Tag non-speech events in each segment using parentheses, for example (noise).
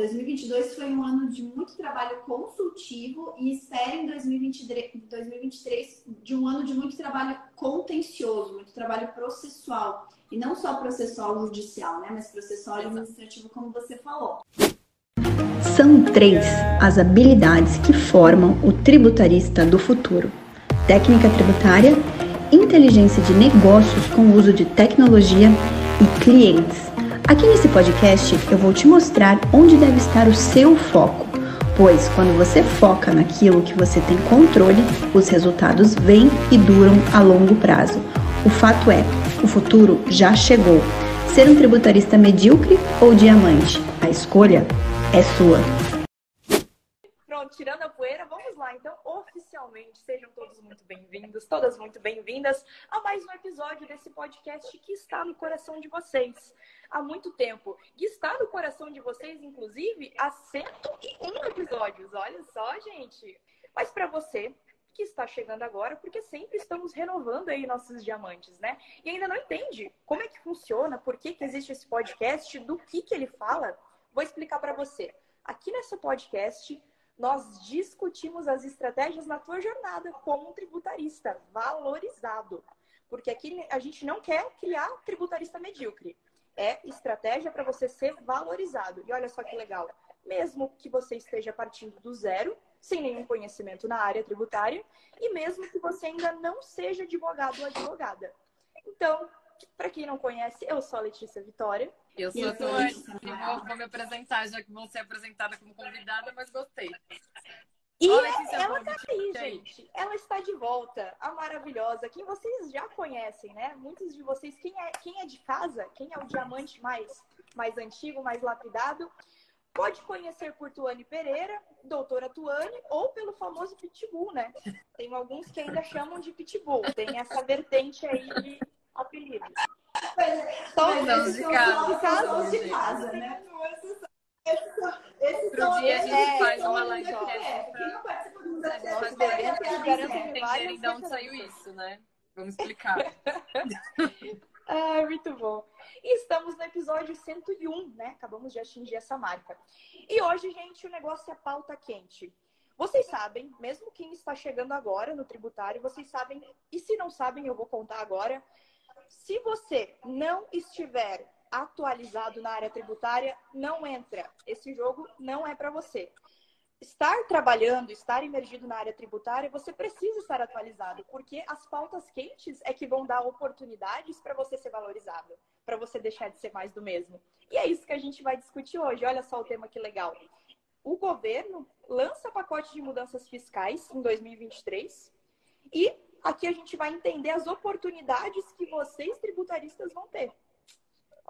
2022 foi um ano de muito trabalho consultivo e espero em 2023, 2023 de um ano de muito trabalho contencioso, muito trabalho processual. E não só processual judicial, né? Mas processual administrativo, como você falou. São três as habilidades que formam o tributarista do futuro: técnica tributária, inteligência de negócios com uso de tecnologia e clientes Aqui nesse podcast eu vou te mostrar onde deve estar o seu foco, pois quando você foca naquilo que você tem controle, os resultados vêm e duram a longo prazo. O fato é, o futuro já chegou. Ser um tributarista medíocre ou diamante? A escolha é sua. Pronto, tirando a poeira, vamos lá. Então, oficialmente, sejam todos muito bem-vindos, todas muito bem-vindas a mais um episódio desse podcast que está no coração de vocês há muito tempo. E está no coração de vocês, inclusive, há 101 episódios. Olha só, gente. Mas para você que está chegando agora, porque sempre estamos renovando aí nossos diamantes, né? E ainda não entende como é que funciona, por que, que existe esse podcast, do que, que ele fala, vou explicar para você. Aqui nesse podcast, nós discutimos as estratégias na tua jornada como um tributarista valorizado. Porque aqui a gente não quer criar tributarista medíocre é estratégia para você ser valorizado. E olha só que legal. Mesmo que você esteja partindo do zero, sem nenhum conhecimento na área tributária, e mesmo que você ainda não seja advogado ou advogada. Então, para quem não conhece, eu sou a Letícia Vitória. Eu sou a Tuane. Vou me apresentar, já que vou ser apresentada como convidada, mas gostei. E Olha, ela tá aí, gente. Ela está de volta, a maravilhosa, quem vocês já conhecem, né? Muitos de vocês, quem é, quem é de casa, quem é o diamante mais, mais antigo, mais lapidado, pode conhecer por Tuane Pereira, doutora Tuane, ou pelo famoso Pitbull, né? Tem alguns que ainda chamam de Pitbull, tem essa vertente aí de apelidos. Todos de casa, de casa, né? Esse Pro dia a gente é, faz uma live cast Quem não participa do Mundo entenderem de onde saiu isso, né? Vamos explicar. (laughs) ah, muito bom. Estamos no episódio 101, né? Acabamos de atingir essa marca. E hoje, gente, o negócio é pauta quente. Vocês sabem, mesmo quem está chegando agora no tributário, vocês sabem, e se não sabem, eu vou contar agora. Se você não estiver atualizado na área tributária, não entra. Esse jogo não é para você. Estar trabalhando, estar imergido na área tributária, você precisa estar atualizado, porque as pautas quentes é que vão dar oportunidades para você ser valorizado, para você deixar de ser mais do mesmo. E é isso que a gente vai discutir hoje. Olha só o tema que legal. O governo lança pacote de mudanças fiscais em 2023 e aqui a gente vai entender as oportunidades que vocês tributaristas vão ter.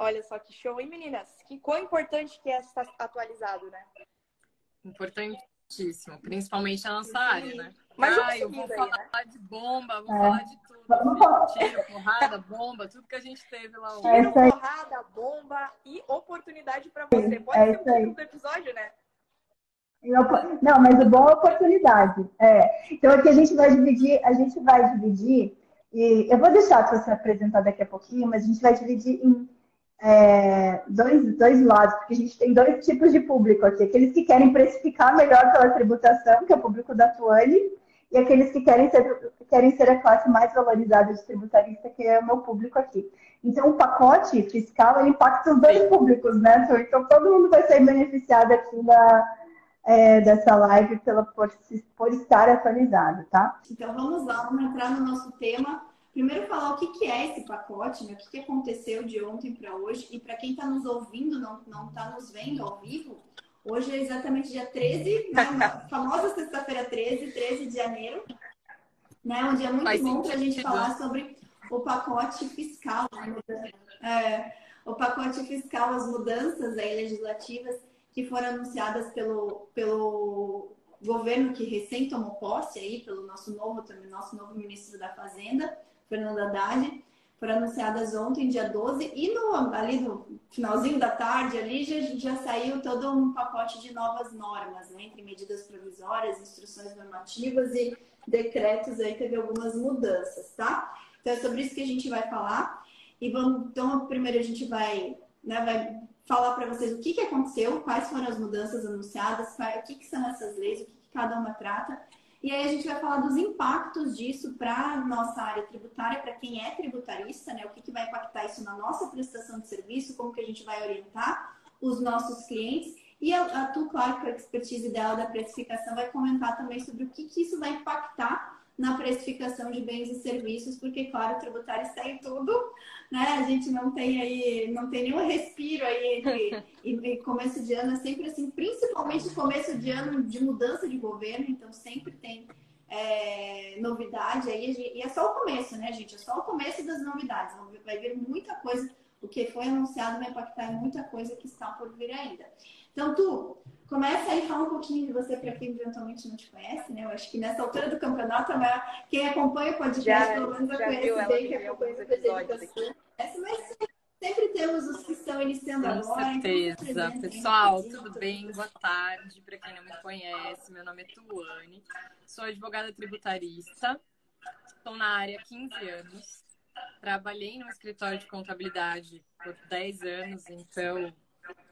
Olha só que show, hein, meninas? Que quão importante que é estar atualizado, né? Importantíssimo, principalmente na nossa área, né? Mas ah, eu vou aí, falar né? de bomba, vou é. falar de tudo. De tiro, porrada, bomba, tudo que a gente teve lá hoje. Tiro, porrada, bomba e oportunidade para você. Pode é ser o título do episódio, né? Não, mas o bom é oportunidade. É. Então aqui a gente vai dividir, a gente vai dividir, e eu vou deixar para você apresentar daqui a pouquinho, mas a gente vai dividir em é, dois, dois lados, porque a gente tem dois tipos de público aqui. Aqueles que querem precificar melhor pela tributação, que é o público da Tuane, e aqueles que querem ser, querem ser a classe mais valorizada de tributarista, que é o meu público aqui. Então, o pacote fiscal ele impacta os dois públicos, né? Então, todo mundo vai ser beneficiado aqui da, é, dessa live pela, por, por estar atualizado, tá? Então, vamos lá, vamos entrar no nosso tema Primeiro falar o que, que é esse pacote, né? o que, que aconteceu de ontem para hoje. E para quem está nos ouvindo, não está nos vendo ao vivo, hoje é exatamente dia 13, né? (laughs) famosa sexta-feira 13, 13 de janeiro. Né? Um dia muito Faz bom para a gente falar sobre o pacote fiscal. Né? É, o pacote fiscal, as mudanças aí legislativas que foram anunciadas pelo, pelo governo que recém tomou posse aí, pelo nosso novo, nosso novo ministro da Fazenda. Fernando Haddad, foram anunciadas ontem, dia 12, e no, ali no finalzinho da tarde ali já, já saiu todo um pacote de novas normas, né? entre medidas provisórias, instruções normativas e decretos aí teve algumas mudanças, tá? Então é sobre isso que a gente vai falar. E vamos, então primeiro a gente vai, né, vai falar para vocês o que, que aconteceu, quais foram as mudanças anunciadas, o que, que são essas leis, o que, que cada uma trata. E aí a gente vai falar dos impactos disso para nossa área tributária, para quem é tributarista, né? O que, que vai impactar isso na nossa prestação de serviço, como que a gente vai orientar os nossos clientes. E a, a Tu, claro, com a expertise dela da precificação, vai comentar também sobre o que, que isso vai impactar na precificação de bens e serviços, porque, claro, o tributário em tudo, né? A gente não tem aí, não tem nenhum respiro aí entre (laughs) e, começo de ano, é sempre assim, principalmente começo de ano de mudança de governo, então sempre tem é, novidade aí, e é só o começo, né, gente? É só o começo das novidades, vai vir muita coisa, o que foi anunciado vai impactar em muita coisa que está por vir ainda. Então, tu, Começa aí, fala um pouquinho de você para quem eventualmente não te conhece, né? Eu acho que nessa altura do campeonato, quem acompanha o podcast, já, pelo menos, já conhece bem, que acompanha o podcast. Mas sempre temos os que estão iniciando Com agora. Com então, certeza. Pessoal, tudo bem? Boa tarde. Para quem não me conhece, meu nome é Tuane, sou advogada tributarista, estou na área há 15 anos. Trabalhei no escritório de contabilidade por 10 anos, então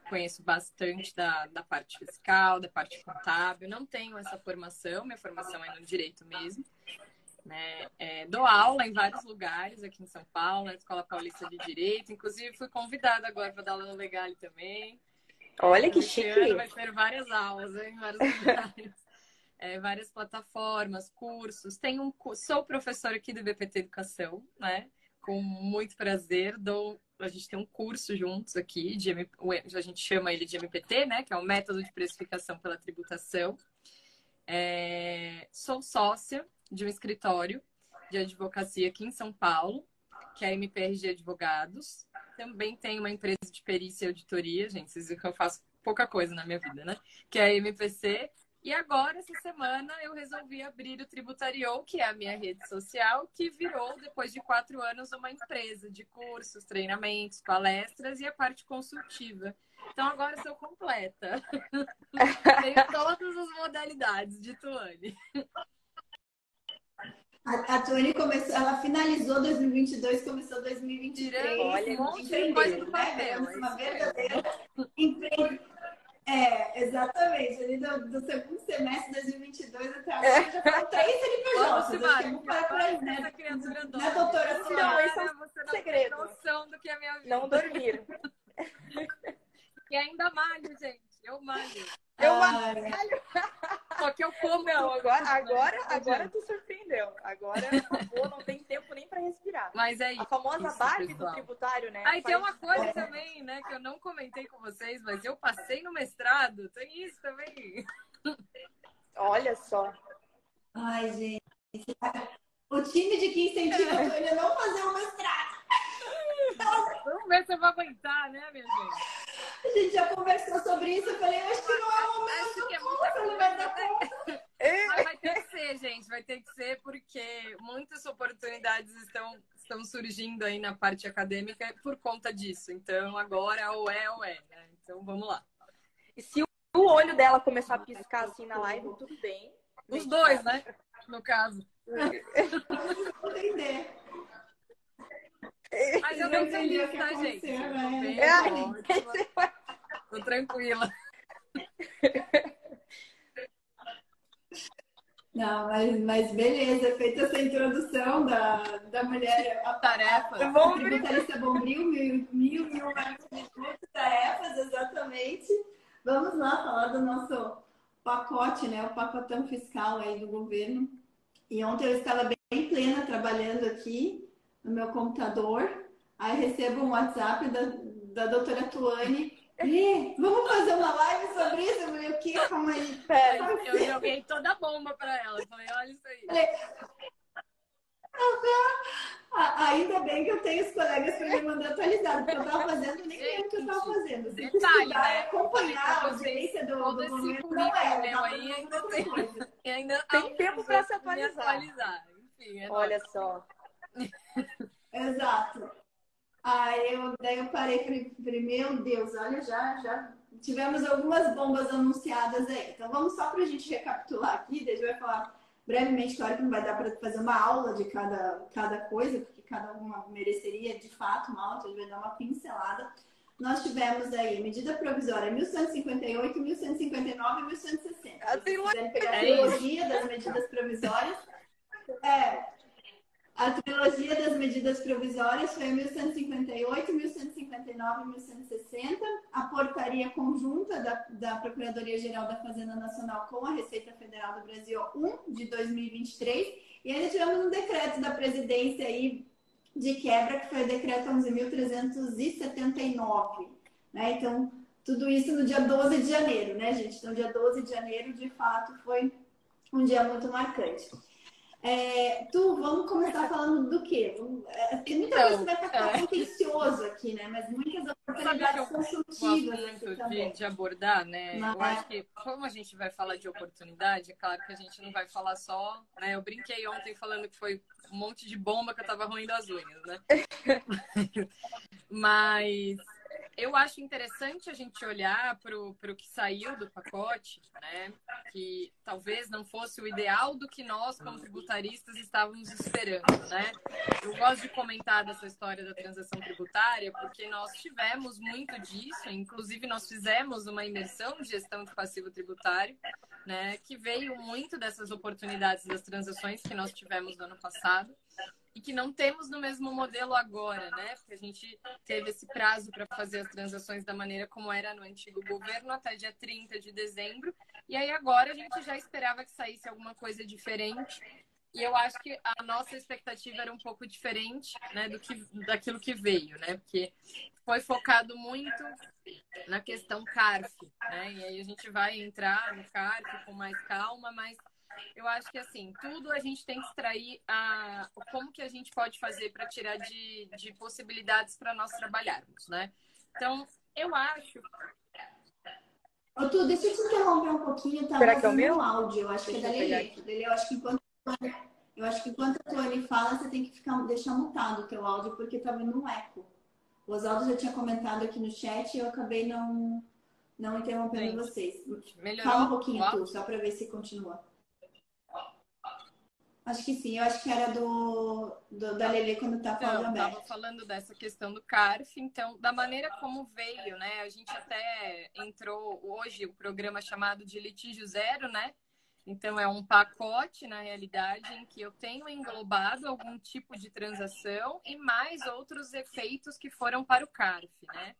conheço bastante da, da parte fiscal, da parte contábil. Não tenho essa formação, minha formação é no direito mesmo. Né? É, dou aula em vários lugares aqui em São Paulo, na Escola Paulista de Direito. Inclusive, fui convidada agora para dar aula no Legal também. Olha que chique! Vai ter várias aulas em vários lugares. (laughs) É, várias plataformas, cursos. Tenho um, sou professora aqui do BPT Educação, né? Com muito prazer, dou a gente tem um curso juntos aqui, de, a gente chama ele de MPT, né? Que é o Método de Precificação pela Tributação. É, sou sócia de um escritório de advocacia aqui em São Paulo, que é a MPRG Advogados. Também tenho uma empresa de perícia e auditoria, gente, vocês viram que eu faço pouca coisa na minha vida, né? Que é a MPC, e agora, essa semana, eu resolvi abrir o Tributario, que é a minha rede social, que virou, depois de quatro anos, uma empresa de cursos, treinamentos, palestras e a parte consultiva. Então, agora sou completa. (laughs) Tenho todas as modalidades de Tuane. A, a Tuane começou, ela finalizou 2022, começou 2023. Olha, um monte de coisa do papel. Né? Uma verdadeira empresa é, exatamente. Ali do, do segundo semestre de 2022 até agora é. já foram três CNPJs. Eu acho que vou parar por aí, né? criatura né, doutora Não, esse é um você não segredo. tem noção do que é a minha vida. Não dormir. (laughs) e ainda malho, gente. Eu malho. Eu ah, malho. (laughs) Só que eu como. Não, agora, agora, agora tu surpreendeu. Agora acabou, não tem tempo nem pra respirar. Mas é isso. A famosa isso, Barbie do tributário, né? Aí tem uma coisa também, né, que eu não comentei com vocês, mas eu passei no mestrado. Tem isso também. Olha só. Ai, gente. O time de que incentiva a Tônia a não fazer o mestrado. Vamos ver se eu vou aguentar, né, minha gente? A gente já conversou sobre isso. Eu falei, acho que não é o momento. Acho que é muita não vai dar conta. Mas vai ter que ser, gente. Vai ter que ser porque muitas oportunidades estão, estão surgindo aí na parte acadêmica por conta disso. Então, agora ou é ou é, né? Então, vamos lá. E se o olho dela começar a piscar assim na live, tudo bem. Os dois, né? No caso. Entender. Mas eu tô feliz, tá, gente? Né? É, tô tranquila. Não, mas, mas beleza, feita essa introdução da, da mulher, a tarefa. A, a tributarista Bombril, mil, mil, mil tarefas, exatamente. Vamos lá falar do nosso pacote, né? O pacotão fiscal aí do governo. E ontem eu estava bem plena trabalhando aqui no meu computador, aí recebo um WhatsApp da, da doutora Tuane. E, vamos fazer uma live sobre isso? Eu falei, o que? Calma aí. Pera, eu joguei toda a bomba para ela. Eu falei, olha isso aí. Ainda bem que eu tenho os colegas para me mandar atualizado, porque eu estava fazendo, nem lembro o que eu estava fazendo. Se Detalhe, né? acompanhar a audiência do, do momento, não é. Meu aí (laughs) ainda tem, ainda tem tempo para se atualizar. atualizar. Enfim, é Olha nóis. só. Exato. Aí eu, daí eu parei e falei, meu Deus, olha, já, já tivemos algumas bombas anunciadas aí. Então vamos só para a gente recapitular aqui, daí a gente vai falar brevemente, claro que não vai dar para fazer uma aula de cada, cada coisa, porque cada uma mereceria de fato uma aula, então a gente vai dar uma pincelada. nós tivemos aí medida provisória 1158, 1159 e 1160. Se quiserem pegar a trilogia das medidas provisórias, é, a trilogia das medidas provisórias foi 1158, 1159 e 1160. A portaria conjunta da, da Procuradoria-Geral da Fazenda Nacional com a Receita Federal do Brasil 1 de 2023. E ainda tivemos um decreto da presidência aí de quebra, que foi o decreto 11.379. Né? Então, tudo isso no dia 12 de janeiro, né, gente? Então, dia 12 de janeiro, de fato, foi um dia muito marcante. É, tu, vamos começar falando do quê? É, tem muita então, coisa que vai ficar é... contencioso aqui, né? Mas muitas oportunidades consultivas aqui também. De, de abordar, né? Mas... Eu acho que, como a gente vai falar de oportunidade, é claro que a gente não vai falar só, né? Eu brinquei ontem falando que foi um monte de bomba que eu tava ruindo as unhas, né? (laughs) Mas eu acho interessante a gente olhar para o que saiu do pacote, né? Que talvez não fosse o ideal do que nós, como tributaristas, estávamos esperando, né? Eu gosto de comentar dessa história da transação tributária, porque nós tivemos muito disso, inclusive nós fizemos uma imersão de gestão de passivo tributário, né? Que veio muito dessas oportunidades das transações que nós tivemos no ano passado e que não temos no mesmo modelo agora, né? Porque a gente teve esse prazo para fazer as transações da maneira como era no antigo governo até dia 30 de dezembro, e aí agora a gente já esperava que saísse alguma coisa diferente. E eu acho que a nossa expectativa era um pouco diferente, né, do que daquilo que veio, né? Porque foi focado muito na questão CARF, né? E aí a gente vai entrar no CARF com mais calma, mas eu acho que assim, tudo a gente tem que extrair a, como que a gente pode fazer para tirar de, de possibilidades para nós trabalharmos, né? Então, eu acho. Ô, tu, deixa eu te interromper um pouquinho, tá? Será que é o meu? áudio, eu acho deixa que é da Lelê. Eu acho que enquanto eu acho que enquanto a Tony fala, você tem que ficar, deixar mutado o teu áudio, porque tá vendo um eco. O Oswaldo já tinha comentado aqui no chat e eu acabei não, não interrompendo Sim. vocês. Melhorou Fala um pouquinho, tu, só para ver se continua. Acho que sim, eu acho que era do, do da Lele quando tá falando então, Estava falando dessa questão do CARF, então, da maneira como veio, né? A gente até entrou hoje o programa chamado de litígio zero, né? Então, é um pacote, na realidade, em que eu tenho englobado algum tipo de transação e mais outros efeitos que foram para o CARF, né?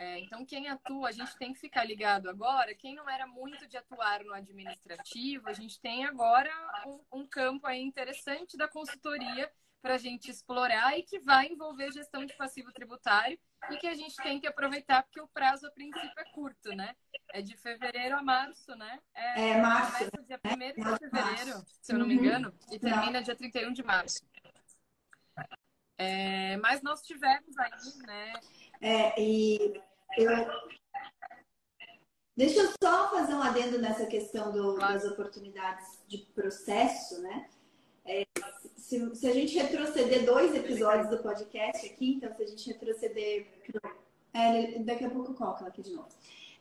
É, então, quem atua, a gente tem que ficar ligado agora. Quem não era muito de atuar no administrativo, a gente tem agora um, um campo aí interessante da consultoria para a gente explorar e que vai envolver gestão de passivo tributário e que a gente tem que aproveitar porque o prazo a princípio é curto, né? É de fevereiro a março, né? É, é março. Começa dia 1 de fevereiro, março. se eu não me uhum. engano, e termina não. dia 31 de março. É, mas nós tivemos aí, né? É, e eu... Deixa eu só fazer um adendo nessa questão do, das oportunidades de processo, né? É, se, se, a gente retroceder dois episódios do podcast aqui, então se a gente retroceder. É, daqui a pouco eu coloco aqui de novo.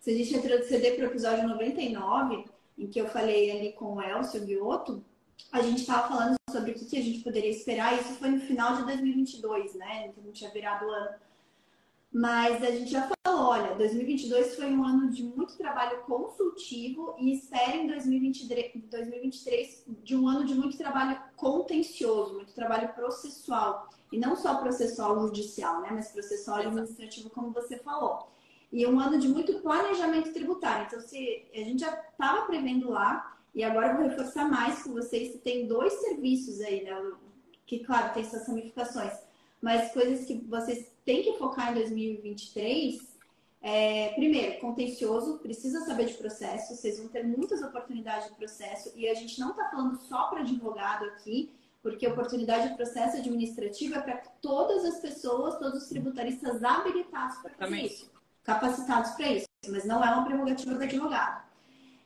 Se a gente retroceder para o episódio 99, em que eu falei ali com o Elcio Biotto, a gente estava falando sobre o que, que, a gente poderia esperar. Isso foi no final de 2022, né? Então, não tinha virado ano. Mas a gente já falou, olha, 2022 foi um ano de muito trabalho consultivo e espera em 2023 de um ano de muito trabalho contencioso, muito trabalho processual. E não só processual judicial, né? Mas processual administrativo, como você falou. E um ano de muito planejamento tributário. Então, se a gente já estava prevendo lá, e agora eu vou reforçar mais com vocês, tem dois serviços aí, né? Que, claro, tem suas ramificações, mas coisas que vocês têm que focar em 2023. É, primeiro, contencioso, precisa saber de processo, vocês vão ter muitas oportunidades de processo, e a gente não está falando só para advogado aqui, porque oportunidade de processo administrativo é para todas as pessoas, todos os tributaristas habilitados para fazer isso, capacitados para isso, mas não é uma prerrogativa do advogado.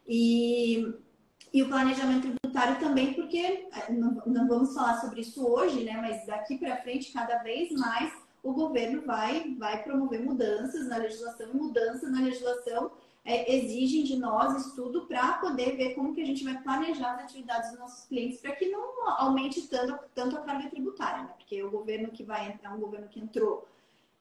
E e o planejamento tributário também, porque é, não, não vamos falar sobre isso hoje, né? Mas daqui para frente, cada vez mais, o governo vai, vai promover mudanças na legislação mudanças na legislação é, exigem de nós estudo para poder ver como que a gente vai planejar as atividades dos nossos clientes para que não aumente tanto, tanto a carga tributária, né? Porque o governo que vai entrar, um governo que entrou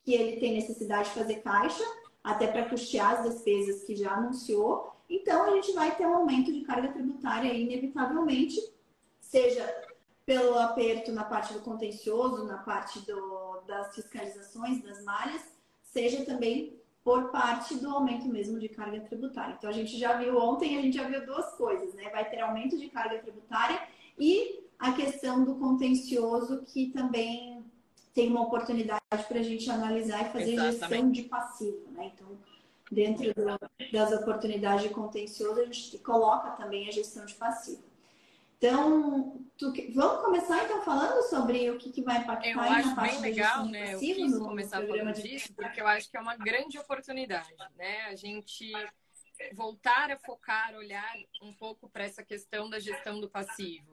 que ele tem necessidade de fazer caixa, até para custear as despesas que já anunciou. Então, a gente vai ter um aumento de carga tributária inevitavelmente, seja pelo aperto na parte do contencioso, na parte do, das fiscalizações, das malhas, seja também por parte do aumento mesmo de carga tributária. Então, a gente já viu ontem, a gente já viu duas coisas, né? Vai ter aumento de carga tributária e a questão do contencioso, que também tem uma oportunidade para a gente analisar e fazer Exatamente. gestão de passivo, né? Então, dentro do, das oportunidades de contencioso, a gente coloca também a gestão de passivo. Então, tu, vamos começar então falando sobre o que, que vai impactar eu acho bem legal, né? Eu quis começar falando disso porque eu acho que é uma grande oportunidade, né? A gente voltar a focar, olhar um pouco para essa questão da gestão do passivo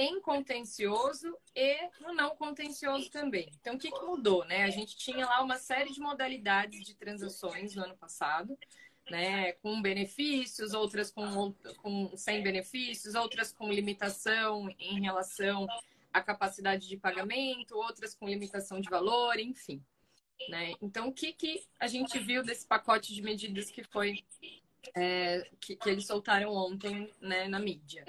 em contencioso e no não contencioso também. Então, o que, que mudou, né? A gente tinha lá uma série de modalidades de transações no ano passado, né, com benefícios, outras com, com sem benefícios, outras com limitação em relação à capacidade de pagamento, outras com limitação de valor, enfim. Né? Então, o que, que a gente viu desse pacote de medidas que foi é, que, que, eles soltaram ontem né, na mídia?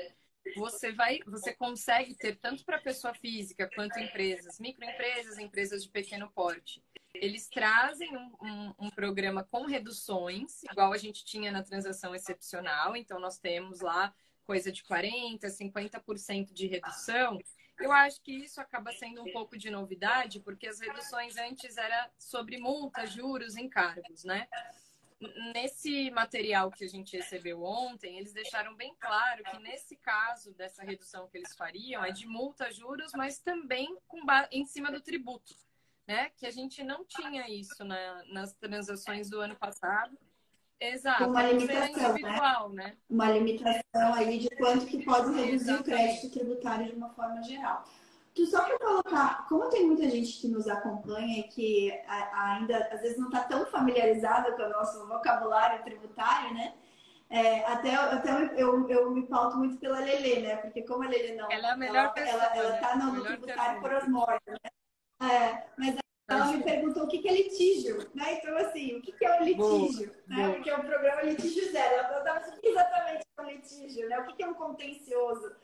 Você vai, você consegue ter tanto para pessoa física quanto empresas, microempresas, empresas de pequeno porte, eles trazem um, um, um, programa com reduções, igual a gente tinha na transação excepcional. Então, nós temos lá coisa de 40%, 50% de redução. Eu acho que isso acaba sendo um pouco de novidade, porque as reduções antes era sobre multas, juros, encargos, né? Nesse material que a gente recebeu ontem, eles deixaram bem claro que nesse caso dessa redução que eles fariam é de multa, juros, mas também com em cima do tributo né? Que a gente não tinha isso na, nas transações do ano passado. Exato. Uma limitação, né? né? Uma limitação aí de quanto que pode reduzir Exatamente. o crédito tributário de uma forma geral. Tu só para colocar, como tem muita gente que nos acompanha e que ainda às vezes não está tão familiarizada com o nosso vocabulário tributário, né? É, até até eu, eu me pauto muito pela Lelê, né? Porque como a Lelê não. Ela é a melhor ela, pessoa. Ela, ela tá no, tributário por osmose, né? É, mas ela me perguntou o que é litígio, né? Então, assim, o que é o litígio? Boa, né? Boa. Porque é o programa Litígio Zero. Ela perguntava o que exatamente é um litígio, né? O que é um contencioso?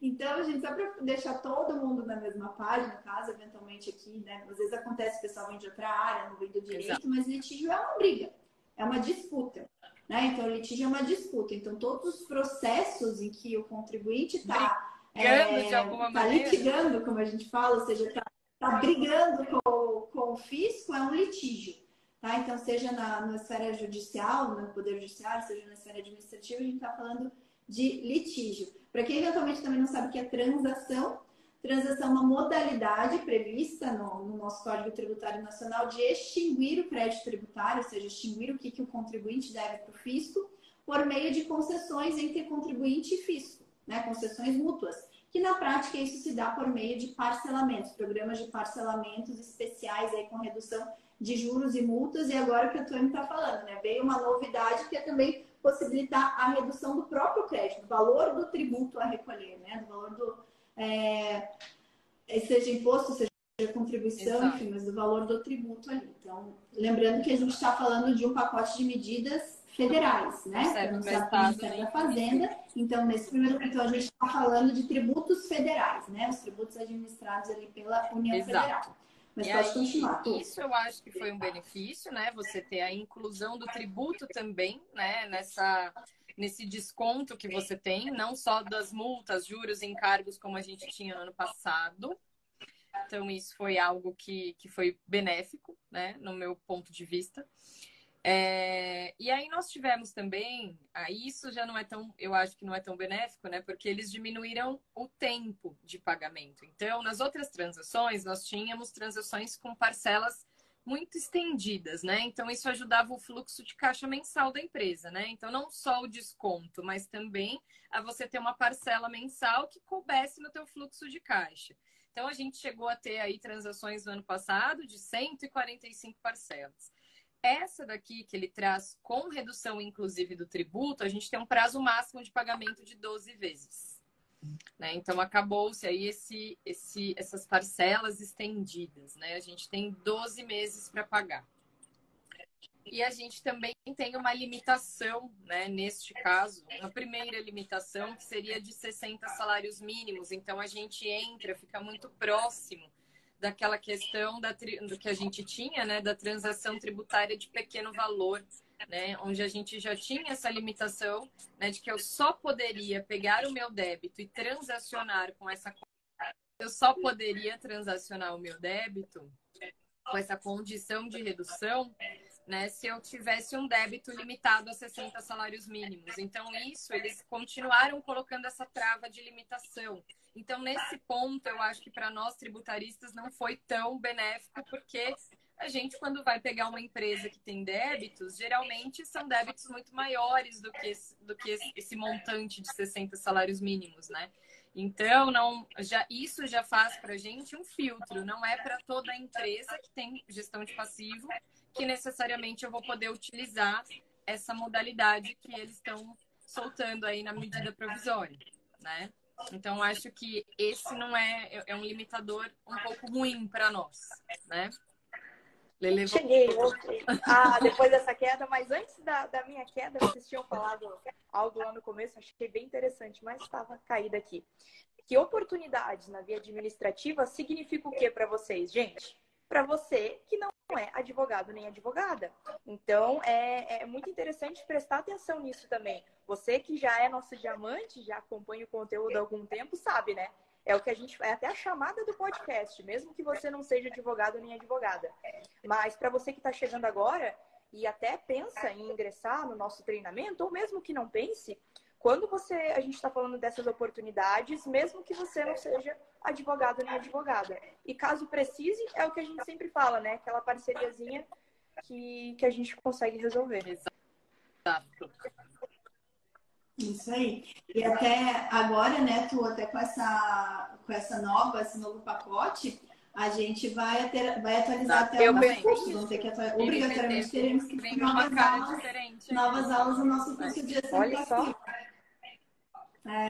Então, gente, só para deixar todo mundo na mesma página, caso eventualmente aqui, né? Às vezes acontece, o pessoal vem de outra área, não vem do direito, Exato. mas litígio é uma briga, é uma disputa. Né? Então, litígio é uma disputa. Então, todos os processos em que o contribuinte está é, tá litigando, como a gente fala, ou seja, está tá brigando com, com o fisco, é um litígio. Tá? Então, seja na, na esfera judicial, no Poder Judiciário, seja na esfera administrativa, a gente está falando de litígio. Para quem eventualmente também não sabe o que é transação, transação é uma modalidade prevista no, no, nosso Código Tributário Nacional de extinguir o crédito tributário, ou seja, extinguir o que, que o contribuinte deve para o fisco, por meio de concessões entre contribuinte e fisco, né? concessões mútuas que na prática isso se dá por meio de parcelamentos, programas de parcelamentos especiais aí com redução de juros e multas, e agora que o Tony está falando, né? Veio uma novidade que é também possibilitar a redução do próprio crédito, do valor do tributo a recolher, né? Do valor do. É, seja imposto, seja contribuição, Exato. enfim, mas do valor do tributo ali. Então, lembrando que a gente está falando de um pacote de medidas federais, né? Certo, Ministério da Fazenda. Então, nesse primeiro então a gente está falando de tributos federais, né? Os tributos administrados ali pela União Exato. Federal. Mas e pode aí, continuar. Isso eu acho que foi um benefício, né? Você ter a inclusão do tributo também, né? Nessa, nesse desconto que você tem, não só das multas, juros e encargos como a gente tinha no ano passado. Então, isso foi algo que, que foi benéfico, né? No meu ponto de vista. É, e aí nós tivemos também, aí isso já não é tão, eu acho que não é tão benéfico, né? Porque eles diminuíram o tempo de pagamento. Então, nas outras transações, nós tínhamos transações com parcelas muito estendidas, né? Então, isso ajudava o fluxo de caixa mensal da empresa, né? Então, não só o desconto, mas também a você ter uma parcela mensal que coubesse no teu fluxo de caixa. Então, a gente chegou a ter aí transações no ano passado de 145 parcelas. Essa daqui que ele traz com redução, inclusive, do tributo, a gente tem um prazo máximo de pagamento de 12 vezes. Né? Então, acabou-se aí esse, esse, essas parcelas estendidas. Né? A gente tem 12 meses para pagar. E a gente também tem uma limitação, né, neste caso, a primeira limitação que seria de 60 salários mínimos. Então a gente entra, fica muito próximo daquela questão da, do que a gente tinha, né, da transação tributária de pequeno valor, né, onde a gente já tinha essa limitação, né, de que eu só poderia pegar o meu débito e transacionar com essa eu só poderia transacionar o meu débito com essa condição de redução né, se eu tivesse um débito limitado a 60 salários mínimos. Então, isso, eles continuaram colocando essa trava de limitação. Então, nesse ponto, eu acho que para nós tributaristas não foi tão benéfico, porque a gente, quando vai pegar uma empresa que tem débitos, geralmente são débitos muito maiores do que, esse, do que esse montante de 60 salários mínimos, né? Então, não, já, isso já faz para a gente um filtro, não é para toda empresa que tem gestão de passivo que necessariamente eu vou poder utilizar essa modalidade que eles estão soltando aí na medida provisória, né? Então, acho que esse não é, é um limitador um pouco ruim para nós, né? Lele... Cheguei, voltei. Ah, depois dessa queda, mas antes da, da minha queda, vocês tinham falado algo lá no começo, achei bem interessante, mas estava caída aqui. Que oportunidades na via administrativa significa o que para vocês, gente? Para você que não é advogado nem advogada. Então, é, é muito interessante prestar atenção nisso também. Você que já é nosso diamante, já acompanha o conteúdo há algum tempo, sabe, né? É o que a gente é até a chamada do podcast, mesmo que você não seja advogado nem advogada. Mas para você que está chegando agora e até pensa em ingressar no nosso treinamento, ou mesmo que não pense, quando você a gente está falando dessas oportunidades, mesmo que você não seja advogado nem advogada. E caso precise, é o que a gente sempre fala, né? Aquela parceriazinha que, que a gente consegue resolver. Exato. Isso aí. E até agora, né, tu até com essa, com essa nova, esse novo pacote, a gente vai, ter, vai atualizar até os nossos cursos. Vamos ter que atualizar. Obrigatoriamente teremos que ter novas aulas, novas aulas no nosso curso de gestão Olha só. É.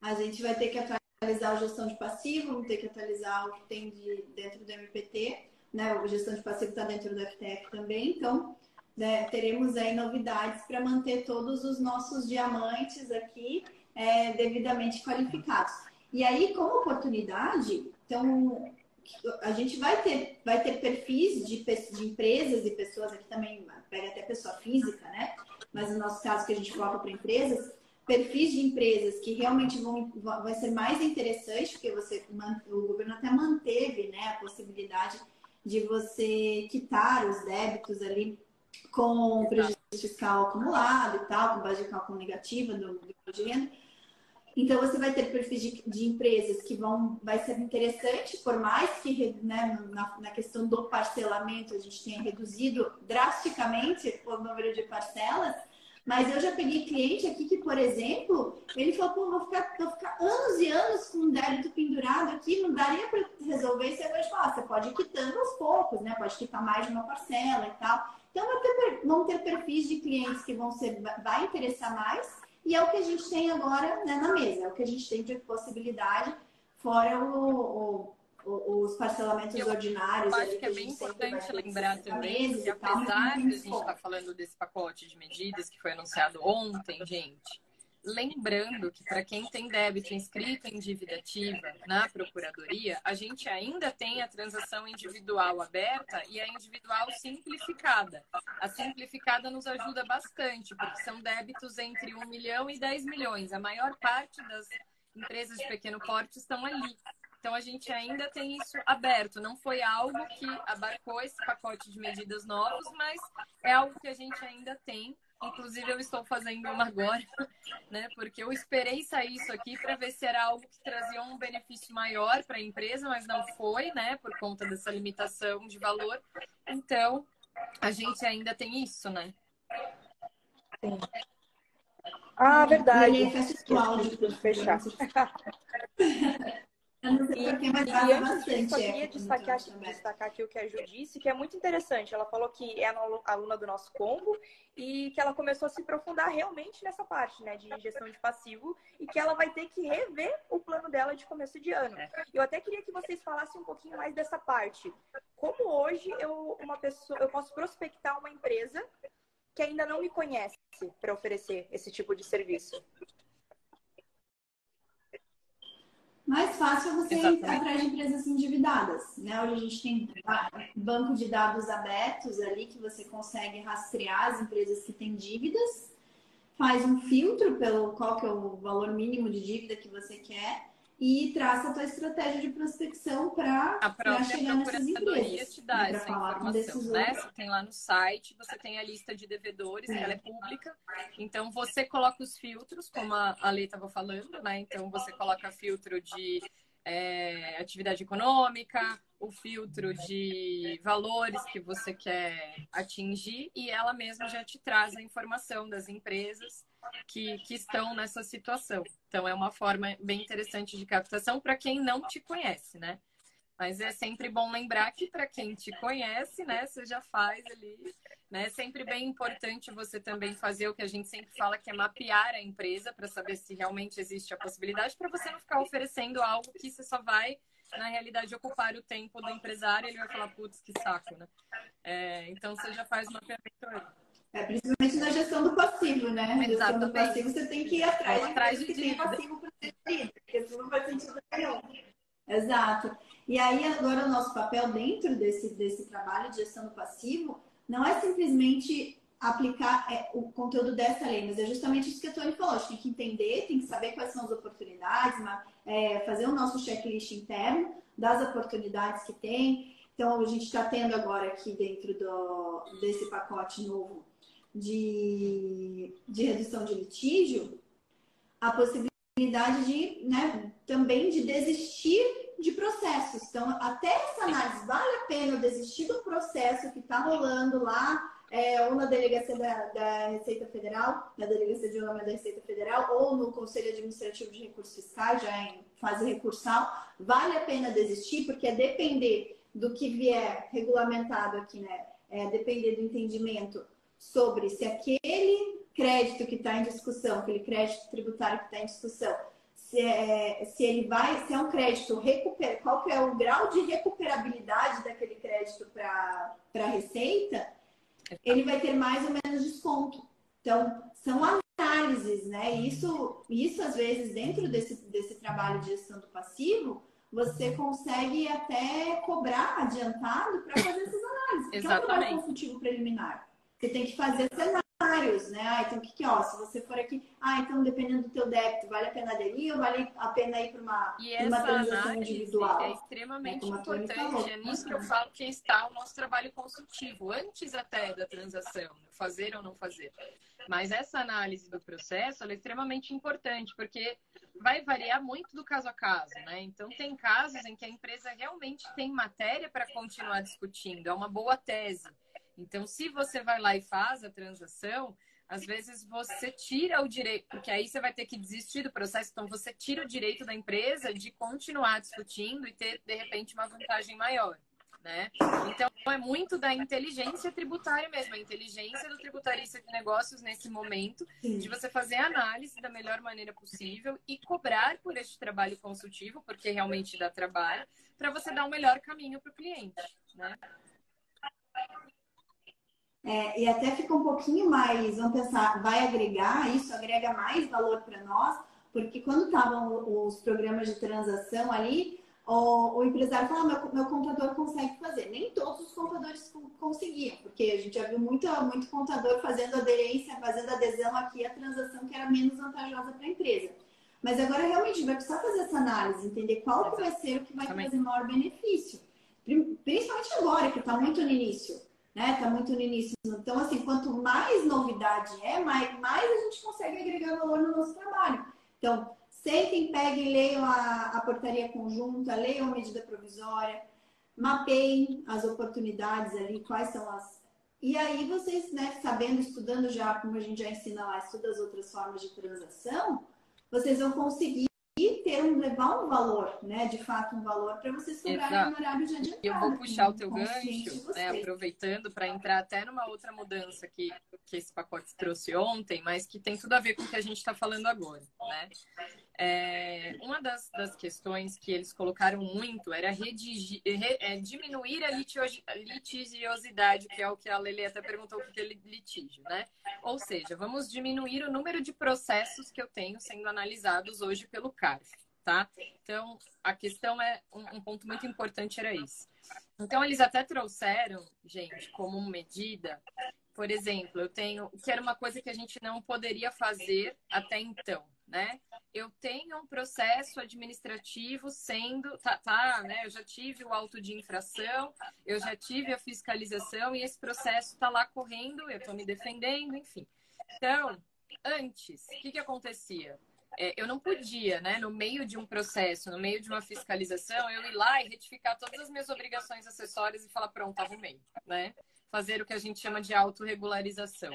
A gente vai ter que atualizar a gestão de passivo, vamos ter que atualizar o que tem de, dentro do MPT, né? O gestão de passivo está dentro do FTF também, então né, teremos aí novidades para manter todos os nossos diamantes aqui é, devidamente qualificados. E aí, como oportunidade, então a gente vai ter, vai ter perfis de, de empresas e pessoas aqui também, pega até pessoa física, né? Mas no nosso caso que a gente coloca para empresas, perfis de empresas que realmente vão vai ser mais interessante, porque você o governo até manteve, né, a possibilidade de você quitar os débitos ali com prejuízo fiscal acumulado e tal, com base de cálculo negativa do, do. Então você vai ter perfis de, de, empresas que vão vai ser interessante, por mais que né, na, na, questão do parcelamento a gente tenha reduzido drasticamente o número de parcelas, mas eu já peguei cliente aqui que, por exemplo, ele falou, pô, vou ficar, vou ficar anos e anos com um débito pendurado aqui, não daria para resolver isso. Vou ah, você pode ir quitando aos poucos, né? Pode quitar mais de uma parcela e tal. Então, vão ter, vão ter perfis de clientes que vão ser, vai interessar mais, e é o que a gente tem agora né, na mesa, é o que a gente tem de possibilidade, fora o, o, os parcelamentos eu ordinários. Acho que é bem importante lembrar também que, apesar de a gente estar tá falando desse pacote de medidas que foi anunciado ontem, gente, Lembrando que para quem tem débito inscrito em dívida ativa na Procuradoria, a gente ainda tem a transação individual aberta e a individual simplificada. A simplificada nos ajuda bastante, porque são débitos entre 1 milhão e 10 milhões. A maior parte das empresas de pequeno porte estão ali. Então a gente ainda tem isso aberto. Não foi algo que abarcou esse pacote de medidas novos, mas é algo que a gente ainda tem Inclusive, eu estou fazendo uma agora, (laughs) né? Porque eu esperei sair isso aqui para ver se era algo que trazia um benefício maior para a empresa, mas não foi, né? Por conta dessa limitação de valor. Então, a gente ainda tem isso, né? Sim. Ah, verdade. Fechar. (laughs) E, e antes disso, eu queria destacar, destacar aqui o que a Ju disse, que é muito interessante. Ela falou que é aluna do nosso combo e que ela começou a se aprofundar realmente nessa parte, né, de gestão de passivo e que ela vai ter que rever o plano dela de começo de ano. É. Eu até queria que vocês falassem um pouquinho mais dessa parte. Como hoje eu uma pessoa, eu posso prospectar uma empresa que ainda não me conhece para oferecer esse tipo de serviço? Mais fácil é você ir atrás de empresas endividadas. Né? Hoje a gente tem banco de dados abertos ali que você consegue rastrear as empresas que têm dívidas, faz um filtro pelo qual que é o valor mínimo de dívida que você quer e traça a tua estratégia de prospecção para chegar nessas empresas. te dá essa informação, né? Você tem lá no site, você tem a lista de devedores, é. ela é pública. Então, você coloca os filtros, como a Lei estava falando, né? Então, você coloca filtro de é, atividade econômica, o filtro de valores que você quer atingir e ela mesma já te traz a informação das empresas que, que estão nessa situação. Então, é uma forma bem interessante de captação para quem não te conhece, né? Mas é sempre bom lembrar que para quem te conhece, né, você já faz ali, né? É sempre bem importante você também fazer o que a gente sempre fala que é mapear a empresa para saber se realmente existe a possibilidade para você não ficar oferecendo algo que você só vai na realidade ocupar o tempo do empresário, ele vai falar putz, que saco, né? É, então você já faz uma mapeamento. É, principalmente na gestão do passivo, né? Na gestão do passivo, você tem que ir atrás, atrás de, de passivo para ser porque isso não faz sentido nenhum. Exato. E aí, agora, o nosso papel dentro desse, desse trabalho de gestão do passivo não é simplesmente aplicar é, o conteúdo dessa lei, mas é justamente isso que a Tony falou. A gente tem que entender, tem que saber quais são as oportunidades, é, fazer o nosso checklist interno das oportunidades que tem. Então, a gente está tendo agora aqui dentro do, desse pacote novo de, de redução de litígio, a possibilidade de, né, também de desistir de processos. Então, até essa análise, vale a pena eu desistir do processo que está rolando lá, é, ou na delegacia da, da, Receita Federal, na delegacia de julgamento da Receita Federal, ou no Conselho Administrativo de Recursos Fiscais, já em fase recursal, vale a pena desistir, porque é depender do que vier regulamentado aqui, né? É depender do entendimento sobre se aquele crédito que está em discussão, aquele crédito tributário que está em discussão, se, é, se ele vai, se é um crédito recuper, qual que é o grau de recuperabilidade daquele crédito para a receita, ele vai ter mais ou menos desconto. Então, são análises, né? Isso, isso às vezes, dentro desse, desse trabalho de gestão do passivo, você consegue até cobrar adiantado para fazer essas análises. Porque Exatamente. é um trabalho consultivo preliminar. Você tem que fazer cenários, né? Ah, então o que que, ó, se você for aqui, ah, então dependendo do teu débito, vale a pena aderir ou vale a pena ir para uma, uma transação individual? É extremamente é importante, é nisso que eu falo que está o nosso trabalho consultivo, antes até da transação, fazer ou não fazer. Mas essa análise do processo é extremamente importante, porque vai variar muito do caso a caso, né? Então, tem casos em que a empresa realmente tem matéria para continuar discutindo, é uma boa tese. Então, se você vai lá e faz a transação, às vezes você tira o direito, porque aí você vai ter que desistir do processo, então você tira o direito da empresa de continuar discutindo e ter, de repente, uma vantagem maior. Né? Então, é muito da inteligência tributária mesmo, a inteligência do tributarista de negócios nesse momento, de você fazer a análise da melhor maneira possível e cobrar por este trabalho consultivo, porque realmente dá trabalho, para você dar o um melhor caminho para o cliente. Né? É, e até fica um pouquinho mais, vamos pensar, vai agregar, isso agrega mais valor para nós, porque quando estavam os programas de transação ali, o, o empresário fala, ah, meu, meu contador consegue fazer. Nem todos os contadores conseguiam, porque a gente já viu muito, muito contador fazendo aderência, fazendo adesão aqui à transação que era menos vantajosa para a empresa. Mas agora realmente vai precisar fazer essa análise, entender qual que vai ser o que vai trazer maior benefício. Principalmente agora, que está muito no início né? Tá muito no início. Então, assim, quanto mais novidade é, mais, mais a gente consegue agregar valor no nosso trabalho. Então, sentem, peguem, leiam a, a portaria conjunta, leiam a medida provisória, mapeiem as oportunidades ali, quais são as. E aí vocês, né, sabendo, estudando já, como a gente já ensina lá, estuda as outras formas de transação, vocês vão conseguir levar um valor, né? De fato, um valor para vocês cobrarem no horário de adiantado. Eu vou puxar o teu gancho, né, aproveitando para entrar até numa outra mudança que, que esse pacote trouxe ontem, mas que tem tudo a ver com o que a gente está falando agora, né? É, uma das, das, questões que eles colocaram muito era redigir, re, é, diminuir a litigiosidade, que é o que a Lele até perguntou o que é litígio, né? Ou seja, vamos diminuir o número de processos que eu tenho sendo analisados hoje pelo CARF, tá? Então, a questão é, um, um ponto muito importante era isso. Então, eles até trouxeram, gente, como medida, por exemplo, eu tenho, que era uma coisa que a gente não poderia fazer até então, né? Eu tenho um processo administrativo sendo, tá, tá, né? Eu já tive o auto de infração, eu já tive a fiscalização e esse processo está lá correndo, eu estou me defendendo, enfim. Então, antes, o que, que acontecia? É, eu não podia, né, no meio de um processo, no meio de uma fiscalização, eu ir lá e retificar todas as minhas obrigações acessórias e falar, pronto, arrumei, né? Fazer o que a gente chama de autorregularização.